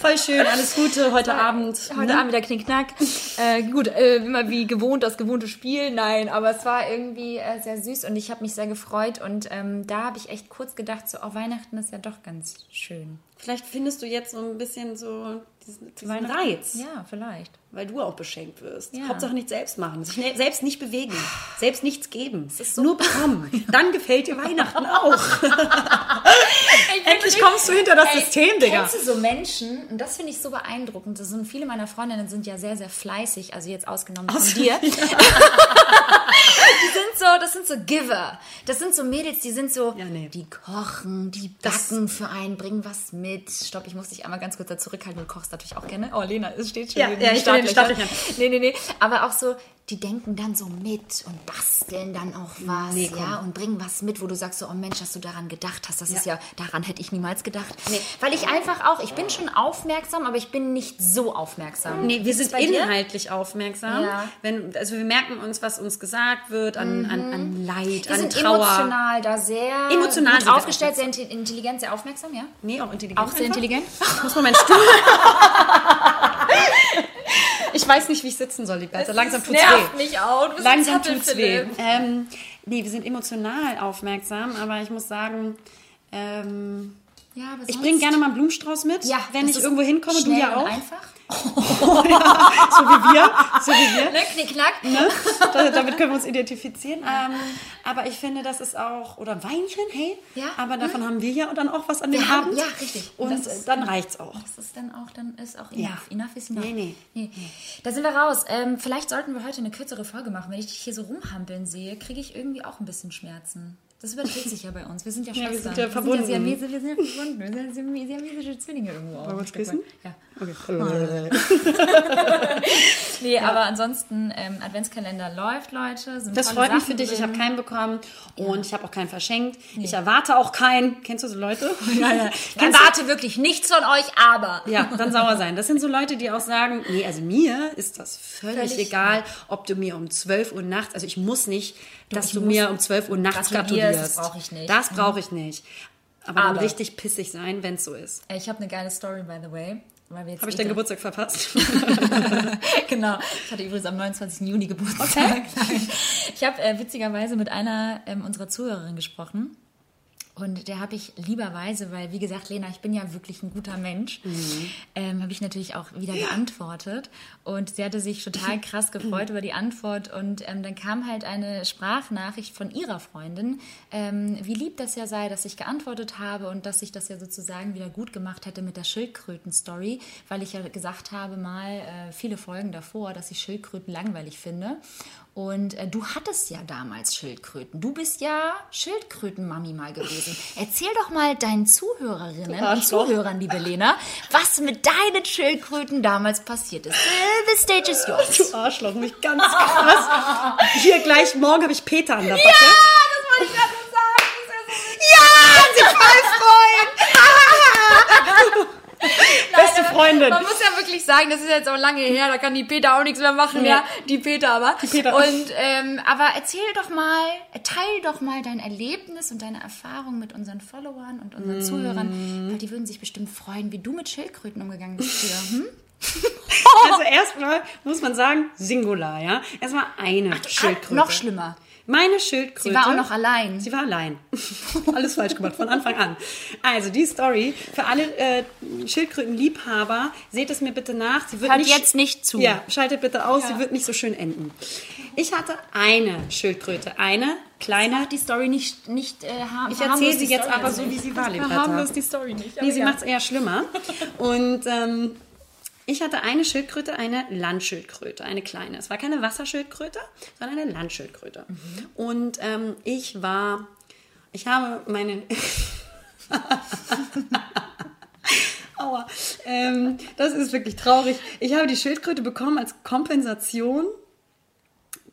Voll schön, alles Gute heute Abend. Heute ne? Abend wieder Knickknack. Äh, gut, äh, immer wie gewohnt, das gewohnte Spiel. Nein, aber es war irgendwie äh, sehr süß und ich habe mich sehr gefreut. Und ähm, da habe ich echt kurz gedacht, so, oh, Weihnachten ist ja doch ganz schön. Vielleicht findest du jetzt so ein bisschen so diesen, diesen Reiz, Ja, vielleicht. weil du auch beschenkt wirst. Ja. Hauptsache nicht selbst machen, sich ne selbst nicht bewegen, selbst nichts geben, ist so- nur bekommen. Dann gefällt dir Weihnachten auch. Endlich kommst du hinter das Ey, System, Digga. Kennst du so Menschen, und das finde ich so beeindruckend, das sind viele meiner Freundinnen sind ja sehr, sehr fleißig, also jetzt ausgenommen von dir. die sind so, das sind so Giver. Das sind so Mädels, die sind so, Ja, nee. die kochen, die backen für einen, bringen was mit. Stopp, ich muss dich einmal ganz kurz da zurückhalten, du kochst natürlich auch gerne. Oh, Lena, es steht schon Ja, ja, ich den. Startlöchern. Nee, nee, nee, aber auch so, die denken dann so mit und basteln dann auch was, Nee, ja, und bringen was mit, wo du sagst so, oh Mensch, dass du daran gedacht hast, das Ja. ist ja, daran hätte ich niemals gedacht. Nee. Weil ich einfach auch, ich bin schon aufmerksam, aber ich bin nicht so aufmerksam. Nee, wir sind bei dir? inhaltlich aufmerksam. Ja. Wenn, also wir merken uns, was uns gesagt wird, an, an, an Leid, Wir an sind Trauer. emotional da sehr Emotional gut aufgestellt, sehr inte- intelligent, sehr aufmerksam, ja? Nee, auch intelligent. Auch sehr einfach. intelligent. Ich muss mal meinen Stuhl. ich weiß nicht, wie ich sitzen soll, Liberta. Langsam tut's weh. mich auch. Du bist Langsam tut's weh. Ähm, nee, wir sind emotional aufmerksam, aber ich muss sagen, ähm, Ja, ich bringe gerne mal einen Blumenstrauß mit, ja, wenn ich irgendwo hinkomme. Du ja auch. einfach. So wie wir. So wie wir. Ne, knickknack. Ne? Da, damit können wir uns identifizieren. Ähm, aber ich finde, das ist auch, oder Weinchen, hey, Ja. aber davon haben wir ja dann auch was an dem Wir haben- Abend. ja, richtig. Und Das ist- dann reicht's auch. Das ist dann auch, dann ist auch Ja. enough. Enough ist enough. Nee, nee. Da sind wir raus. Ähm, vielleicht sollten wir heute eine kürzere Folge machen. Wenn ich dich hier so rumhampeln sehe, kriege ich irgendwie auch ein bisschen Schmerzen. Das überträgt sich ja bei uns. Wir sind ja Ja, wir Schwestern. sind ja verbunden. Wir sind ja, wir sind ja verbunden. Wir sind ja siamesische Zwillinge irgendwo auch. Wollen wir uns küssen? Ja. Okay. Nee, aber ansonsten, ähm, Adventskalender läuft, Leute. Das freut mich Sachen für dich. Ich drin. habe keinen bekommen und ich habe auch keinen verschenkt. Ich erwarte auch keinen. Kennst du so Leute? Ja, ja. Ich du- erwarte wirklich nichts von euch, aber. Ja, dann sauer sein. Das sind so Leute, die auch sagen, nee, also mir ist das völlig, Völlig, egal, ob du mir um 12 Uhr nachts, also ich muss nicht, dass ich du mir um 12 Uhr nachts gratulierst, das brauche ich nicht. Das brauche ich nicht. Aber, dann Aber- richtig pissig sein, wenn es so ist. Ich habe eine geile Story, by the way. Habe ich eh deinen Geburtstag verpasst? genau. Ich hatte übrigens am 29. Juni Geburtstag. Nein. Ich habe äh, witzigerweise mit einer ähm, unserer Zuhörerinnen gesprochen. Und der habe ich lieberweise, weil wie gesagt, Lena, ich bin ja wirklich ein guter Mensch, ähm, habe ich natürlich auch wieder geantwortet. Und sie hatte sich total krass gefreut über die Antwort. Und ähm, dann kam halt eine Sprachnachricht von ihrer Freundin, ähm, wie lieb das ja sei, dass ich geantwortet habe und dass ich das ja sozusagen wieder gut gemacht hätte mit der Schildkröten-Story, weil ich ja gesagt habe mal äh, viele Folgen davor, dass ich Schildkröten langweilig finde. Und äh, du hattest ja damals Schildkröten. Du bist ja Schildkrötenmami mal gewesen. Erzähl doch mal deinen Zuhörerinnen und. Zuhörern, liebe Lena, was mit deinen Schildkröten damals passiert ist. Äh, The stage is yours. Du Arschloch, mich ganz krass. Hier gleich, morgen habe ich Peter an der Backe. das wollte ich gerade sagen. Ja, voll freuen. Beste Freundin. Man muss ja wirklich sagen, das ist jetzt auch lange her, da kann die Peter auch nichts mehr machen, Nee. ja. Die Peter aber. Die Peter. Und, ähm, aber erzähl doch mal, teil doch mal dein Erlebnis und deine Erfahrung mit unseren Followern und unseren Mm. Zuhörern, weil die würden sich bestimmt freuen, wie du mit Schildkröten umgegangen bist früher. Hm? Also erstmal muss man sagen, Singular, ja. Erstmal eine Schildkröte. Noch schlimmer. Meine Schildkröte. Sie war auch noch allein. Sie war allein. Alles falsch gemacht von Anfang an. Also die Story für alle äh, Schildkrötenliebhaber, seht es mir bitte nach. Sie wird Hört nicht, jetzt nicht zu. Ja, schaltet bitte aus. Sie wird nicht so schön enden. Ich hatte eine Schildkröte, eine kleine. Die Story nicht, nicht äh, ha- Ich erzähle sie jetzt Story aber so, wie sie war, liebe Verharmlos Bertha. die Story nicht. Nee, sie ja. macht es eher schlimmer. Und ähm, Ich hatte eine Schildkröte, eine Landschildkröte, eine kleine. Es war keine Wasserschildkröte, sondern eine Landschildkröte. Mhm. Und ähm, ich war, ich habe meine... Aua. Ähm, das ist wirklich traurig. Ich habe die Schildkröte bekommen als Kompensation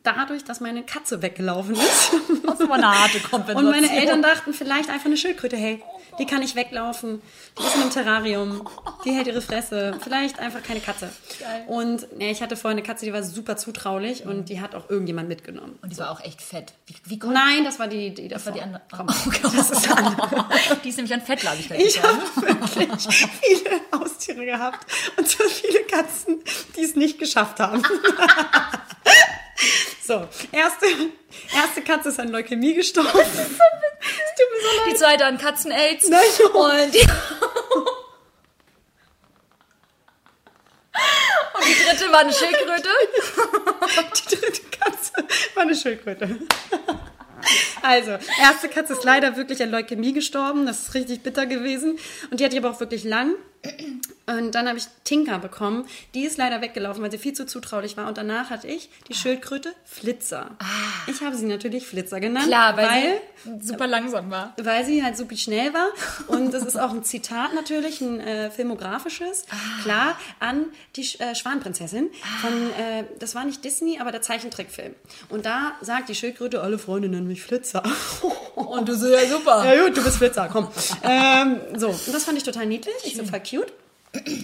dadurch, dass meine Katze weggelaufen ist. Das war eine harte Kompensation. Und meine Eltern dachten, vielleicht einfach eine Schildkröte, hey, die kann nicht weglaufen. Die ist in einem Terrarium. Die hält ihre Fresse. Vielleicht einfach keine Katze. Geil. Und nee, ich hatte vorher eine Katze, die war super zutraulich und die hat auch irgendjemand mitgenommen. Und die war auch echt fett. Wie, wie kommt Nein, das war die, die das war die davor. andere? Oh, Gott. das ist die andere. Die ist nämlich an Fettleibigkeit Ich habe wirklich viele Haustiere gehabt und so viele Katzen, die es nicht geschafft haben. So, erste, erste Katze ist an Leukämie gestorben. Es tut mir so leid. Die zweite an Katzen-Aids. Nein, oh. Und die, und die dritte war eine Schildkröte. Die dritte Katze war eine Schildkröte. Also, erste Katze ist leider wirklich an Leukämie gestorben. Das ist richtig bitter gewesen. Und die hatte ich aber auch wirklich lang. Und dann habe ich Tinker bekommen. Die ist leider weggelaufen, weil sie viel zu zutraulich war. Und danach hatte ich die Schildkröte Flitzer. Ich habe sie natürlich Flitzer genannt. Klar, weil, weil sie super langsam war. weil sie halt super schnell war. Und das ist auch ein Zitat natürlich, ein äh, filmografisches, klar, an die äh, Schwanprinzessin von, äh, das war nicht Disney, aber der Zeichentrickfilm. Und da sagt die Schildkröte, alle Freunde nennen mich Flitzer. Und du so, ja super. ja gut, du bist Flitzer, komm. ähm, so, und das fand ich total niedlich, ich so voll cute.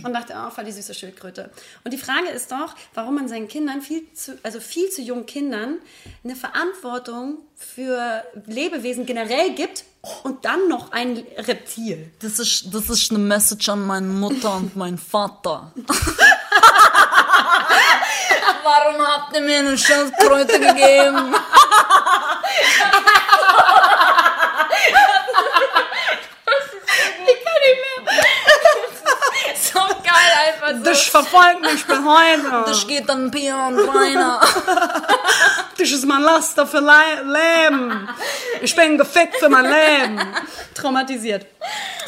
Und dachte, oh, voll die süße Schildkröte. Und die Frage ist doch, warum man seinen Kindern, viel zu, also viel zu jungen Kindern, eine Verantwortung für Lebewesen generell gibt und dann noch ein Reptil. Das ist, das ist eine Message an meine Mutter und meinen Vater. Warum habt ihr mir eine Schildkröte gegeben? so geil einfach so. Das verfolgt mich bis heute. Das geht dann Pia und Rainer. Das ist mein Laster für Le Leben. Ich bin gefickt für mein Leben. Traumatisiert.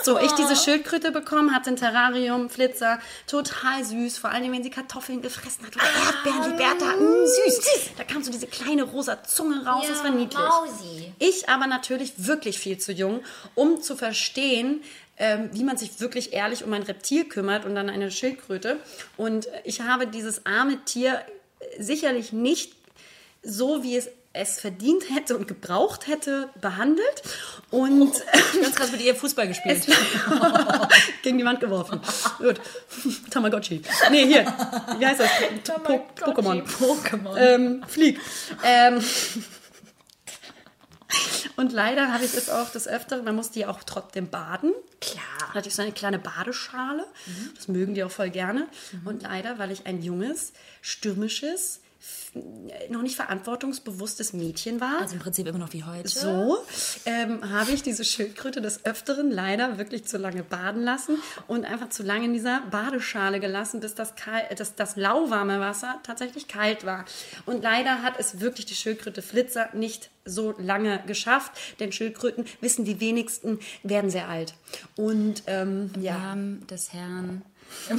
So, ich diese Schildkröte bekommen, hatte ein Terrarium, Flitzer, total süß. Vor allem, wenn sie Kartoffeln gefressen hat oder Erdbeeren, die Bertha, mh, süß. Da kam so diese kleine rosa Zunge raus, das war niedlich. Ich aber natürlich wirklich viel zu jung, um zu verstehen, ähm, wie man sich wirklich ehrlich um ein Reptil kümmert und dann eine Schildkröte. Und ich habe dieses arme Tier sicherlich nicht so, wie es es verdient hätte und gebraucht hätte, behandelt. Und Ganz krass mit ihr Fußball gespielt. es gegen die Wand geworfen. Gut. Tamagotchi. Nee, hier. Wie heißt das? Po Pokémon. Pokémon. Ähm, Flieg. Ähm, und leider habe ich es auch des Öfteren, man muss die auch trotzdem baden. Klar. Da hatte ich so eine kleine Badeschale. Das mögen die auch voll gerne. Und leider, weil ich ein junges, stürmisches, noch nicht verantwortungsbewusstes Mädchen war, Also im Prinzip immer noch wie heute. so ähm, habe ich diese Schildkröte des Öfteren leider wirklich zu lange baden lassen und einfach zu lange in dieser Badeschale gelassen, bis das, kal das, das lauwarme Wasser tatsächlich kalt war. Und leider hat es wirklich die Schildkröte Flitzer nicht so lange geschafft, denn Schildkröten, wissen die wenigsten, werden sehr alt. Und ähm, ja. Namen des Herrn. Hier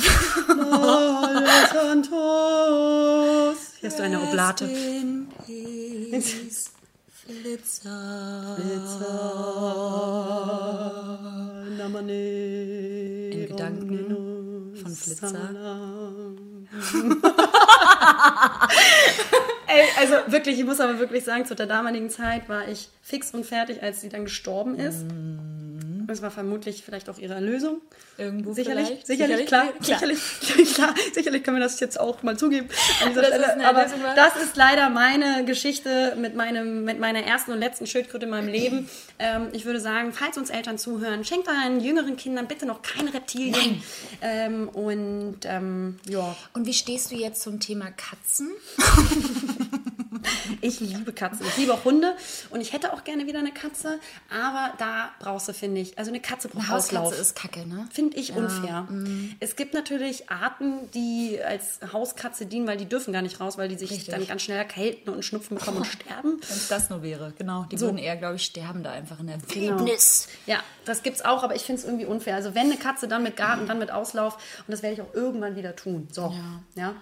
hast du eine Oblate. Peace, Flitzer. In Gedanken von Flitzer. Ey, also wirklich, ich muss aber wirklich sagen, zu der damaligen Zeit war ich fix und fertig, als sie dann gestorben ist. Das war vermutlich vielleicht auch ihre Erlösung. Irgendwo Sicherlich, vielleicht. sicherlich, klar, Klar. sicherlich, klar, sicherlich können wir das jetzt auch mal zugeben an dieser Das Aber das ist leider meine Geschichte mit meinem, mit meiner ersten und letzten Schildkröte in meinem Leben. Ähm, ich würde sagen, falls uns Eltern zuhören, schenkt euren jüngeren Kindern bitte noch keine Reptilien. Ähm, und ähm, ja, Und wie stehst du jetzt zum Thema Katzen? Ich liebe Katzen. Ich liebe auch Hunde und ich hätte auch gerne wieder eine Katze, aber da brauchst du, finde ich, also eine Katze braucht Eine Hauskatze Auslauf. ist kacke, ne? Finde ich unfair. Es gibt natürlich Arten, die als Hauskatze dienen, weil die dürfen gar nicht raus, weil die sich Richtig. dann ganz schnell erkälten und Schnupfen bekommen und sterben. Wenn es das nur wäre, genau. Die würden eher, glaube ich, sterben da einfach in der Genau. Wildnis. Ja, das gibt's auch, aber ich finde es irgendwie unfair. Also wenn eine Katze, dann mit Garten, dann mit Auslauf und das werde ich auch irgendwann wieder tun. So, ja. Ja,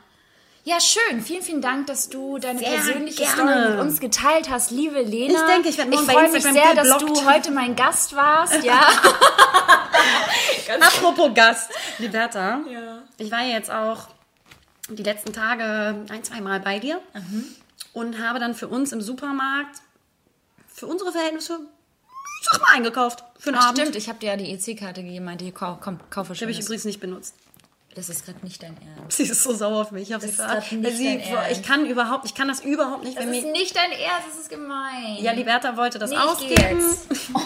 schön. Vielen, vielen Dank, dass du deine Sehr persönliche gerne. Story mit uns geteilt hast, liebe Lena. Ich denke, ich werde morgen bei freue mich sehr, dass du heute mein Gast warst. Ja. Apropos Gast, Liberta. Ja. Ich war ja jetzt auch die letzten Tage ein, zwei Mal bei dir Mhm. und habe dann für uns im Supermarkt, für unsere Verhältnisse, ich sag mal, eingekauft. Für den Ach, Abend. stimmt, ich habe dir ja die EC-Karte gegeben, meinte, komm, komm kaufe Die schon. habe ich übrigens nicht benutzt. Das ist gerade nicht dein Ernst. Sie ist so sauer auf mich. Ich, habe sie ist grad nicht sie, dein Ernst. ich kann überhaupt, ich kann das überhaupt nicht. Das ist mir, nicht dein Ernst, das ist gemein. ja, Liberta wollte das Nee, ich ausgeben.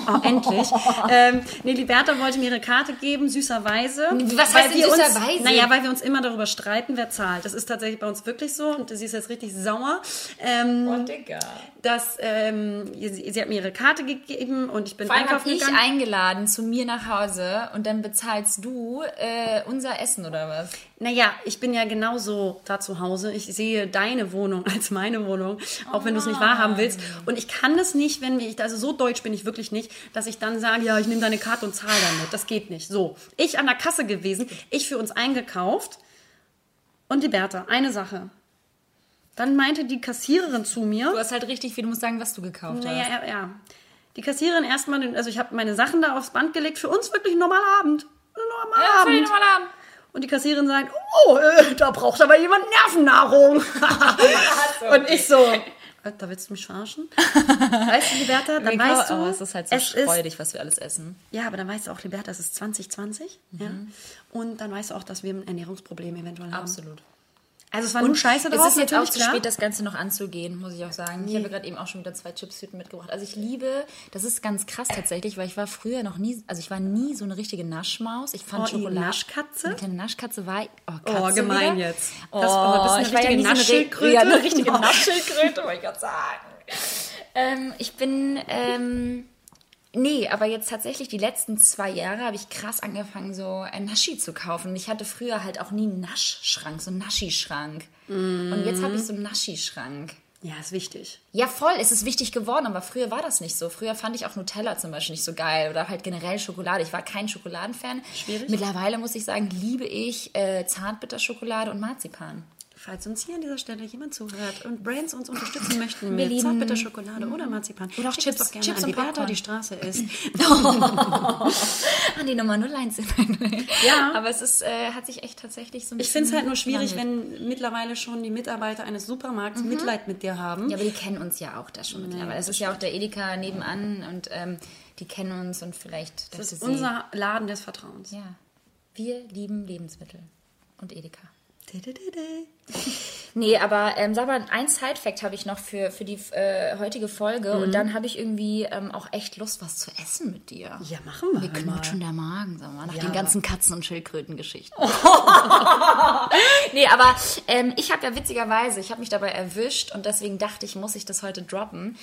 Oh, endlich. ähm, nee, Liberta wollte mir ihre Karte geben, süßerweise. Was heißt denn wir uns, süßerweise? Naja, weil wir uns immer darüber streiten, wer zahlt. Das ist tatsächlich bei uns wirklich so und sie ist jetzt richtig sauer. Ähm, Oh, Digga. dass, ähm, sie, sie hat mir ihre Karte gegeben und ich bin Vor allem einkaufen ich gegangen. eingeladen zu mir nach Hause und dann bezahlst du äh, unser Essen oder was? Naja, ich bin ja genauso da zu Hause. Ich sehe deine Wohnung als meine Wohnung, auch wenn du es nicht wahrhaben willst. Und ich kann das nicht, wenn wir, also so deutsch bin ich wirklich nicht, dass ich dann sage, ja, ich nehme deine Karte und zahle damit. Das geht nicht. So, ich an der Kasse gewesen, ich für uns eingekauft und die Bertha, eine Sache. Dann meinte die Kassiererin zu mir, Du hast halt richtig viel, du musst sagen, was du gekauft naja, hast. ja, ja. Die Kassiererin erstmal, also ich habe meine Sachen da aufs Band gelegt, für uns wirklich ein normaler Abend. Ein normaler Ja, Abend. normal haben. Und die Kassiererin sagt, oh, äh, da braucht aber jemand Nervennahrung. Und ich so, äh, da willst du mich verarschen? Weißt du, Liberta, dann weißt du, oh, es ist halt so es ist, freudig, was wir alles essen. ja, aber dann weißt du auch, Liberta, es ist 2020. Ja? Und dann weißt du auch, dass wir ein Ernährungsproblem eventuell haben. Absolut. Also es war nur Scheiße drauf, es ist jetzt auch zu klar. spät, das Ganze noch anzugehen, muss ich auch sagen. Ich habe gerade eben auch schon wieder zwei Chipstüten mitgebracht. Also ich liebe, das ist ganz krass tatsächlich, weil ich war früher noch nie, also ich war nie so eine richtige Naschmaus. Ich fand Oh, Schokolade. Naschkatze? Eine kleine Naschkatze war. Oh, Oh, Katze gemein wieder. jetzt. Oh, Das- oh, bist du eine ich ja richtige eine Naschschildkröte? Ja, eine richtige Oh. Naschschildkröte, wollte ich gerade sagen. Ähm, ich bin, ähm, nee, aber jetzt tatsächlich die letzten zwei Jahre habe ich krass angefangen, so ein Naschi zu kaufen. Und Ich hatte früher halt auch nie einen Naschschrank, so einen Naschi-Schrank. Und jetzt habe ich so einen Naschi-Schrank. Ja, ist wichtig. Ja, voll, es ist wichtig geworden, aber früher war das nicht so. Früher fand ich auch Nutella zum Beispiel nicht so geil oder halt generell Schokolade. Ich war kein Schokoladenfan. Schwierig. Mittlerweile muss ich sagen, liebe ich äh, Zartbitterschokolade und Marzipan. Falls uns hier an dieser Stelle jemand zuhört und Brands uns unterstützen möchten mit lieben- Zartbitterschokolade oder Marzipan, Oder auch Chips- doch gerne Chips an und die Bertha, die Straße ist. Ah, die Nummer 01 Ja. Aber es ist, äh, hat sich echt tatsächlich so ein Ich bisschen finde es halt nur schwierig, wenn mittlerweile schon die Mitarbeiter eines Supermarkts Mitleid mit dir haben. Ja, aber die kennen uns ja auch da schon mittlerweile. Es ist ja auch der Edeka nebenan und ähm, die kennen uns und vielleicht... das ist unser Laden des Vertrauens. Ja, wir lieben Lebensmittel und Edeka. Nee, aber ähm, sag mal, ein Side-Fact habe ich noch für, für die äh, heutige Folge und dann habe ich irgendwie ähm, auch echt Lust, was zu essen mit dir. Ja, machen wir Mir mal. knutschen der Magen, sag mal, nach Ja. den ganzen Katzen- und Schildkröten-Geschichten. nee, aber ähm, ich habe ja witzigerweise, ich habe mich dabei erwischt und deswegen dachte ich, muss ich das heute droppen.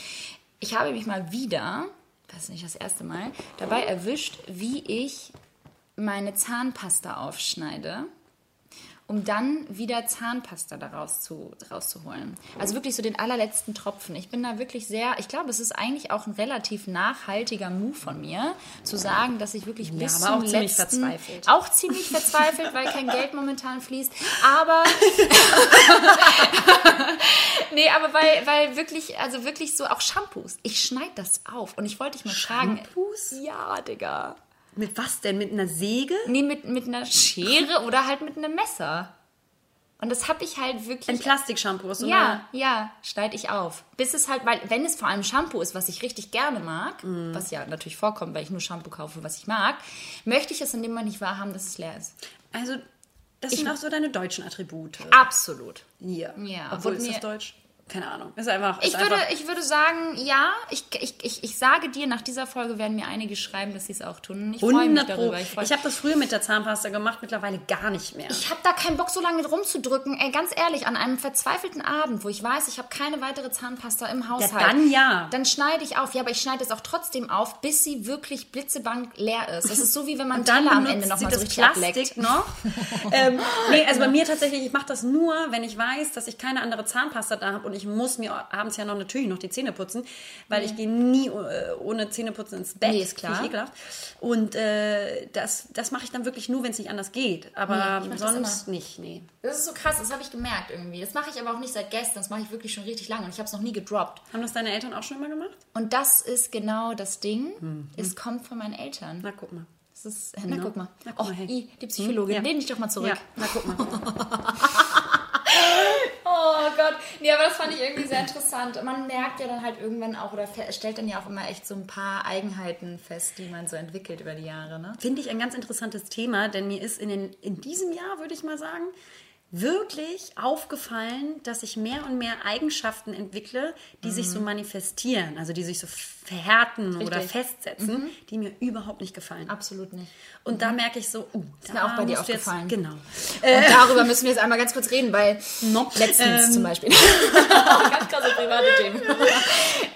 Ich habe mich mal wieder, das ist nicht das erste Mal, dabei erwischt, wie ich meine Zahnpasta aufschneide um dann wieder Zahnpasta daraus zu, rauszuholen. Also wirklich so den allerletzten Tropfen. Ich bin da wirklich sehr, ich glaube, es ist eigentlich auch ein relativ nachhaltiger Move von mir, zu sagen, dass ich wirklich bis aber auch zum ziemlich letzten, verzweifelt. Auch ziemlich verzweifelt, weil kein Geld momentan fließt. Aber nee, aber weil, weil wirklich, also wirklich so auch Shampoos. Ich schneide das auf und ich wollte dich mal fragen. Shampoos? Ja, Digga. Mit was denn? Mit einer Säge? Nee, mit, mit einer Schere oder halt mit einem Messer. Und das habe ich halt wirklich. Ein Plastikshampoo. So ja, ja, schneide ich auf. Bis es halt, weil, wenn es vor allem Shampoo ist, was ich richtig gerne mag, Mhm. was ja natürlich vorkommt, weil ich nur Shampoo kaufe, was ich mag, möchte ich es in dem Moment nicht wahrhaben, dass es leer ist. Also, das sind auch so deine deutschen Attribute. Absolut. Ja. Ja, Obwohl, ist das mir- deutsch? Keine Ahnung. Ist einfach. Ist Ich würde, einfach, ich würde sagen, ja. Ich, ich, ich, ich sage dir, nach dieser Folge werden mir einige schreiben, dass sie es auch tun. Ich freue mich 100 Pro. darüber. Ich, freu- habe das früher mit der Zahnpasta gemacht, mittlerweile gar nicht mehr. Ich habe da keinen Bock, so lange rumzudrücken. Ey, ganz ehrlich, an einem verzweifelten Abend, wo ich weiß, ich habe keine weitere Zahnpasta im Haushalt. dann ja. Dann schneide ich auf. Ja, aber ich schneide es auch trotzdem auf, bis sie wirklich blitzeblank leer ist. Das ist so, wie wenn man Und dann Teller am Ende nochmal so richtig ableckt. Plastik noch. ähm, nee, also bei mir tatsächlich, ich mache das nur, wenn ich weiß, dass ich keine andere Zahnpasta da habe und ich muss mir abends ja noch natürlich noch die Zähne putzen, weil ich gehe nie äh, ohne Zähneputzen ins Bett. Nee, ist klar. Ekelhaft. Und äh, das, das mache ich dann wirklich nur, wenn es nicht anders geht. Aber Nee, sonst nicht, nee. Das ist so krass, das habe ich gemerkt irgendwie. Das mache ich aber auch nicht seit gestern, das mache ich wirklich schon richtig lange und ich habe es noch nie gedroppt. Haben das deine Eltern auch schon immer gemacht? Und das ist genau das Ding. Hm, Es kommt von meinen Eltern. Na, guck mal. Das ist, na, Ja. guck mal. Na, guck oh, mal, hey. i, die Psychologin. Ja. Lehn dich doch mal zurück. Ja, na, guck mal. Oh Gott. Nee, aber das fand ich irgendwie sehr interessant. Man merkt ja dann halt irgendwann auch oder stellt dann ja auch immer echt so ein paar Eigenheiten fest, die man so entwickelt über die Jahre, ne? Finde ich ein ganz interessantes Thema, denn mir ist in, den, in diesem Jahr, würde ich mal sagen, wirklich aufgefallen, dass ich mehr und mehr Eigenschaften entwickle, die sich so manifestieren, also die sich so verhärten oder Richtig. festsetzen, die mir überhaupt nicht gefallen. Absolut nicht. Und da merke ich so, uh, ist mir auch bei dir aufgefallen. genau. Und darüber müssen wir jetzt einmal ganz kurz reden, weil No. letztens Ähm. zum Beispiel. ganz krasse private Themen.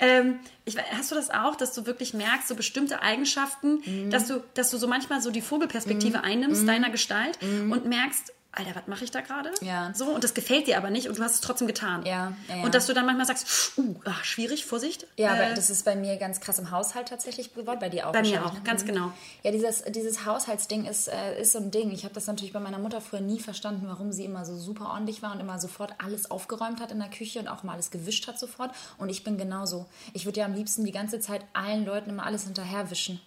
Ähm, ich, hast du das auch, dass du wirklich merkst, so bestimmte Eigenschaften, Mhm. dass, du, dass du so manchmal so die Vogelperspektive einnimmst, deiner Gestalt und merkst, Alter, was mache ich da gerade? Mhm. Ja. So, und das gefällt dir aber nicht und du hast es trotzdem getan. Ja, ja, ja. Und dass du dann manchmal sagst, uh, ach, schwierig, Vorsicht. Ja, Äh, aber das ist bei mir ganz krass im Haushalt tatsächlich geworden, bei dir auch. bei mir auch, ne? ganz genau. Ja, dieses, dieses Haushaltsding ist, äh, ist so ein Ding. Ich habe das natürlich bei meiner Mutter früher nie verstanden, warum sie immer so super ordentlich war und immer sofort alles aufgeräumt hat in der Küche und auch mal alles gewischt hat sofort. Und ich bin genauso. Ich würde ja am liebsten die ganze Zeit allen Leuten immer alles hinterherwischen.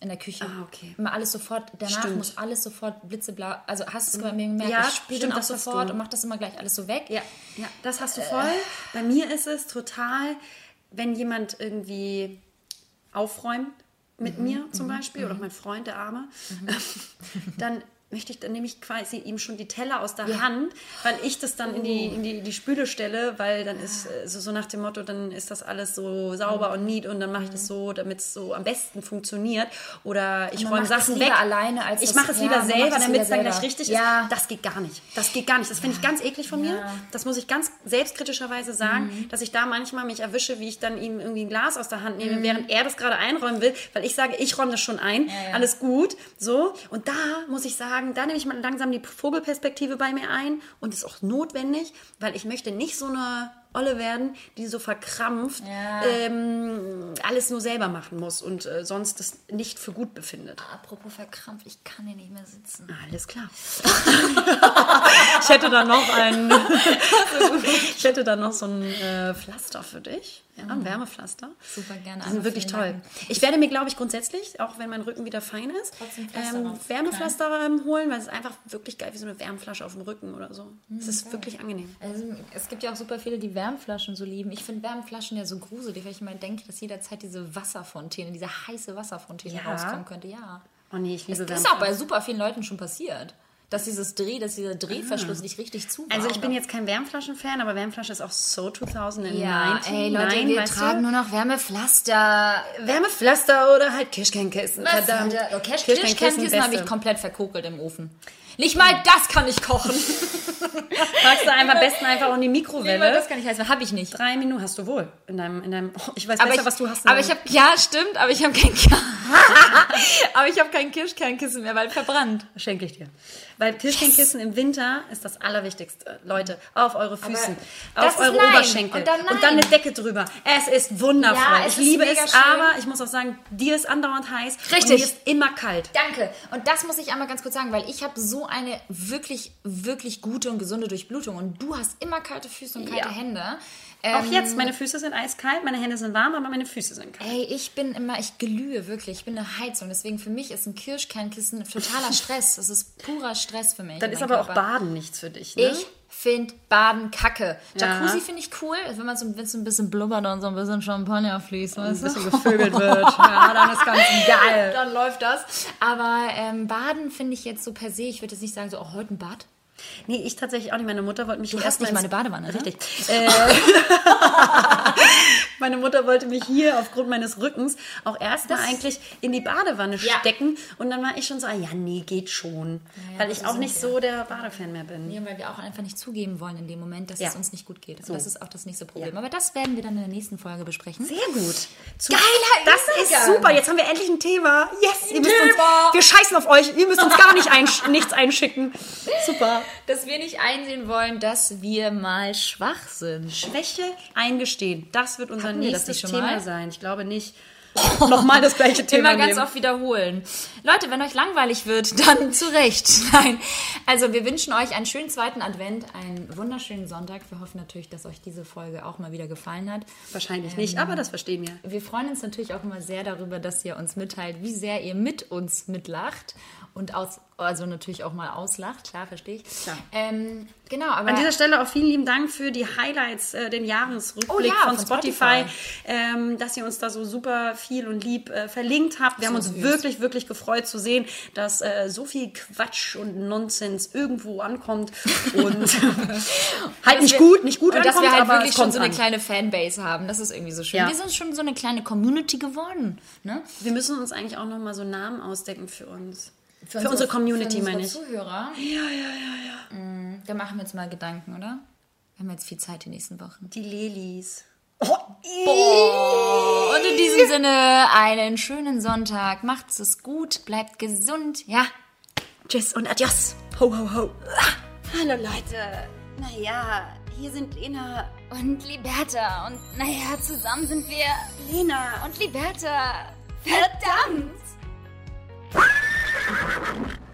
In der Küche. Ah, okay. Immer alles sofort, danach Stimmt. muss alles sofort blitzeblau. Also hast du es bei mir gemerkt, Ja, ich spiele auch sofort und mach das immer gleich alles so weg. Ja, ja, das hast du voll. Bei mir ist es total, wenn jemand irgendwie aufräumt mit mir zum Beispiel oder auch mein Freund, der Arme, dann möchte ich, dann nehme ich quasi ihm schon die Teller aus der Hand, weil ich das dann in die, in die, die Spüle stelle, weil dann ist äh, so, so nach dem Motto, dann ist das alles so sauber und neat und dann mache ich das so, damit es so am besten funktioniert. Oder ich räume Sachen weg. alleine, als ich mache es ja, lieber selber, damit es dann gleich richtig Ja. ist. Das geht gar nicht. Das geht gar nicht. Das finde ich ganz eklig von mir. Ja. Das muss ich ganz selbstkritischerweise sagen, dass ich da manchmal mich erwische, wie ich dann ihm irgendwie ein Glas aus der Hand nehme, während er das gerade einräumen will, weil ich sage, ich räume das schon ein, ja. alles gut, so. Und da muss ich sagen, da nehme ich mal langsam die Vogelperspektive bei mir ein und ist auch notwendig, weil ich möchte nicht so eine Olle werden, die so verkrampft Ja. ähm, alles nur selber machen muss und äh, sonst das nicht für gut befindet. Apropos verkrampft, ich kann hier nicht mehr sitzen. Alles klar. ich hätte da noch ein, ich hätte da noch so ein äh, Pflaster für dich, ja, ein Wärmepflaster. Super gerne. Die sind also wirklich toll. Dank. Ich werde mir, glaube ich, grundsätzlich, auch wenn mein Rücken wieder fein ist, ähm. Wärmepflaster ähm, holen, weil es ist einfach wirklich geil, wie so eine Wärmflasche auf dem Rücken oder so. Mhm, Es ist wirklich angenehm. Also, es gibt ja auch super viele, die Wärmflaschen so lieben. Ich finde Wärmflaschen ja so gruselig, weil ich immer denke, dass jederzeit diese Wasserfontäne, diese heiße Wasserfontäne Ja. rauskommen könnte. Ja. Oh nee, ich liebe Das ist auch bei super vielen Leuten schon passiert. Dass dieses Dreh, dass dieser Drehverschluss nicht richtig zu war. Also ich bin jetzt kein Wärmflaschen-Fan, aber Wärmflasche ist auch so 2019. ja, ey Leute, wir weißt du? tragen nur noch Wärmepflaster. Wärmepflaster oder halt Kirschkernkissen. Verdammt. Oh, Cash Kirschkernkissen, habe ich komplett verkokelt im Ofen. Nicht mal das kann ich kochen. Packst du einfach besten einfach in die Nicht mal Mikrowelle. das kann ich heißen. Habe ich nicht. Drei Minuten hast du wohl in deinem, in deinem. Oh, ich weiß Aber besser, ich, was du hast. aber ich habe ja stimmt, aber ich habe kein aber ich habe kein Kirschkernkissen mehr, weil verbrannt. Schenke ich dir. Weil Kirschkernkissen im Winter ist das Allerwichtigste. Leute, auf eure Füßen, das auf eure nein. Oberschenkel Und dann nein. eine Decke drüber. Es ist wundervoll. Ja, es ich ist liebe es, schön. aber ich muss auch sagen, dir ist andauernd heiß. Und Richtig. mir ist immer kalt. Danke. Und das muss ich einmal ganz kurz sagen, weil ich habe so eine wirklich, wirklich gute und gesunde Durchblutung. Und du hast immer kalte Füße und kalte Ja. Hände. Auch Ähm, jetzt, meine Füße sind eiskalt, meine Hände sind warm, aber meine Füße sind kalt. Ey, ich bin immer, ich glühe wirklich. Ich bin eine Heizung. Deswegen für mich ist ein Kirschkernkissen totaler Stress. Das ist purer Stress für mich. Dann ist aber auch Körper. Baden nichts für dich, ne? Ich finde Baden kacke. Ja. Jacuzzi finde ich cool, wenn man so, so ein bisschen blubbert und so ein bisschen Champagner fließt, weißt ein du? bisschen gevögelt wird. Ja, dann ist ganz geil. Dann läuft das. Aber ähm, Baden finde ich jetzt so per se, ich würde jetzt nicht sagen, so, oh, heute ein Bad. Nee, ich tatsächlich auch nicht. Meine Mutter wollte mich Du hier hast nicht meine Badewanne, ne? Richtig. Äh, meine Mutter wollte mich hier aufgrund meines Rückens auch erstmal eigentlich in die Badewanne Ja. stecken. Und dann war ich schon so, ah, ja, nee, geht schon. ja, weil ich auch sind nicht so der Badefan mehr bin. Ja, weil wir auch einfach nicht zugeben wollen in dem Moment, dass es uns nicht gut geht. So. das ist auch das nächste Problem. Aber das werden wir dann in der nächsten Folge besprechen. Sehr gut. Zu Geiler Das ist super. Jetzt haben wir endlich ein Thema. Yes, ihr müsst uns, wir scheißen auf euch. Ihr müsst uns gar nicht einsch nichts einschicken. Super. Dass wir nicht einsehen wollen, dass wir mal schwach sind. Schwäche eingestehen. Das wird unser Hatten wir das nächstes Thema mal? sein. Ich glaube nicht. Nochmal das gleiche Thema. Immer ganz nehmen. oft wiederholen. Leute, wenn euch langweilig wird, dann zu Recht. Nein. Also wir wünschen euch einen schönen zweiten Advent, einen wunderschönen Sonntag. Wir hoffen natürlich, dass euch diese Folge auch mal wieder gefallen hat. Wahrscheinlich nicht, aber das verstehen wir. Wir freuen uns natürlich auch immer sehr darüber, dass ihr uns mitteilt, wie sehr ihr mit uns mitlacht und aus, also natürlich auch mal auslacht. Klar, verstehe ich. Klar. Ähm, genau, aber An dieser Stelle auch vielen lieben Dank für die Highlights, äh, den Jahresrückblick Oh ja, von, von Spotify, Spotify. Ähm, dass ihr uns da so super viel und lieb äh, verlinkt habt. Wir haben uns süß. wirklich, wirklich gefreut zu sehen, dass äh, so viel Quatsch und Nonsens irgendwo ankommt und halt nicht wir- gut, nicht gut und dass ankommt, wir halt aber wirklich schon so eine an. kleine Fanbase haben. Das ist irgendwie so schön. Ja. Wir sind schon so eine kleine Community geworden. Ne? Wir müssen uns eigentlich auch noch mal so Namen ausdecken für uns. Für, unsere- unsere Community, für meine ich. Zuhörer. Ja, ja, ja, ja. Da machen wir uns mal Gedanken, oder? Wir haben jetzt viel Zeit die nächsten Wochen. Die Lelis. Und in diesem Sinne einen schönen Sonntag. Macht's es gut, bleibt gesund. Ja. Tschüss und adios. Ho, ho, ho. Hallo Leute. Naja, hier sind Lena, Und Liberta. Und naja, zusammen sind wir Lena und Liberta. Verdammt! you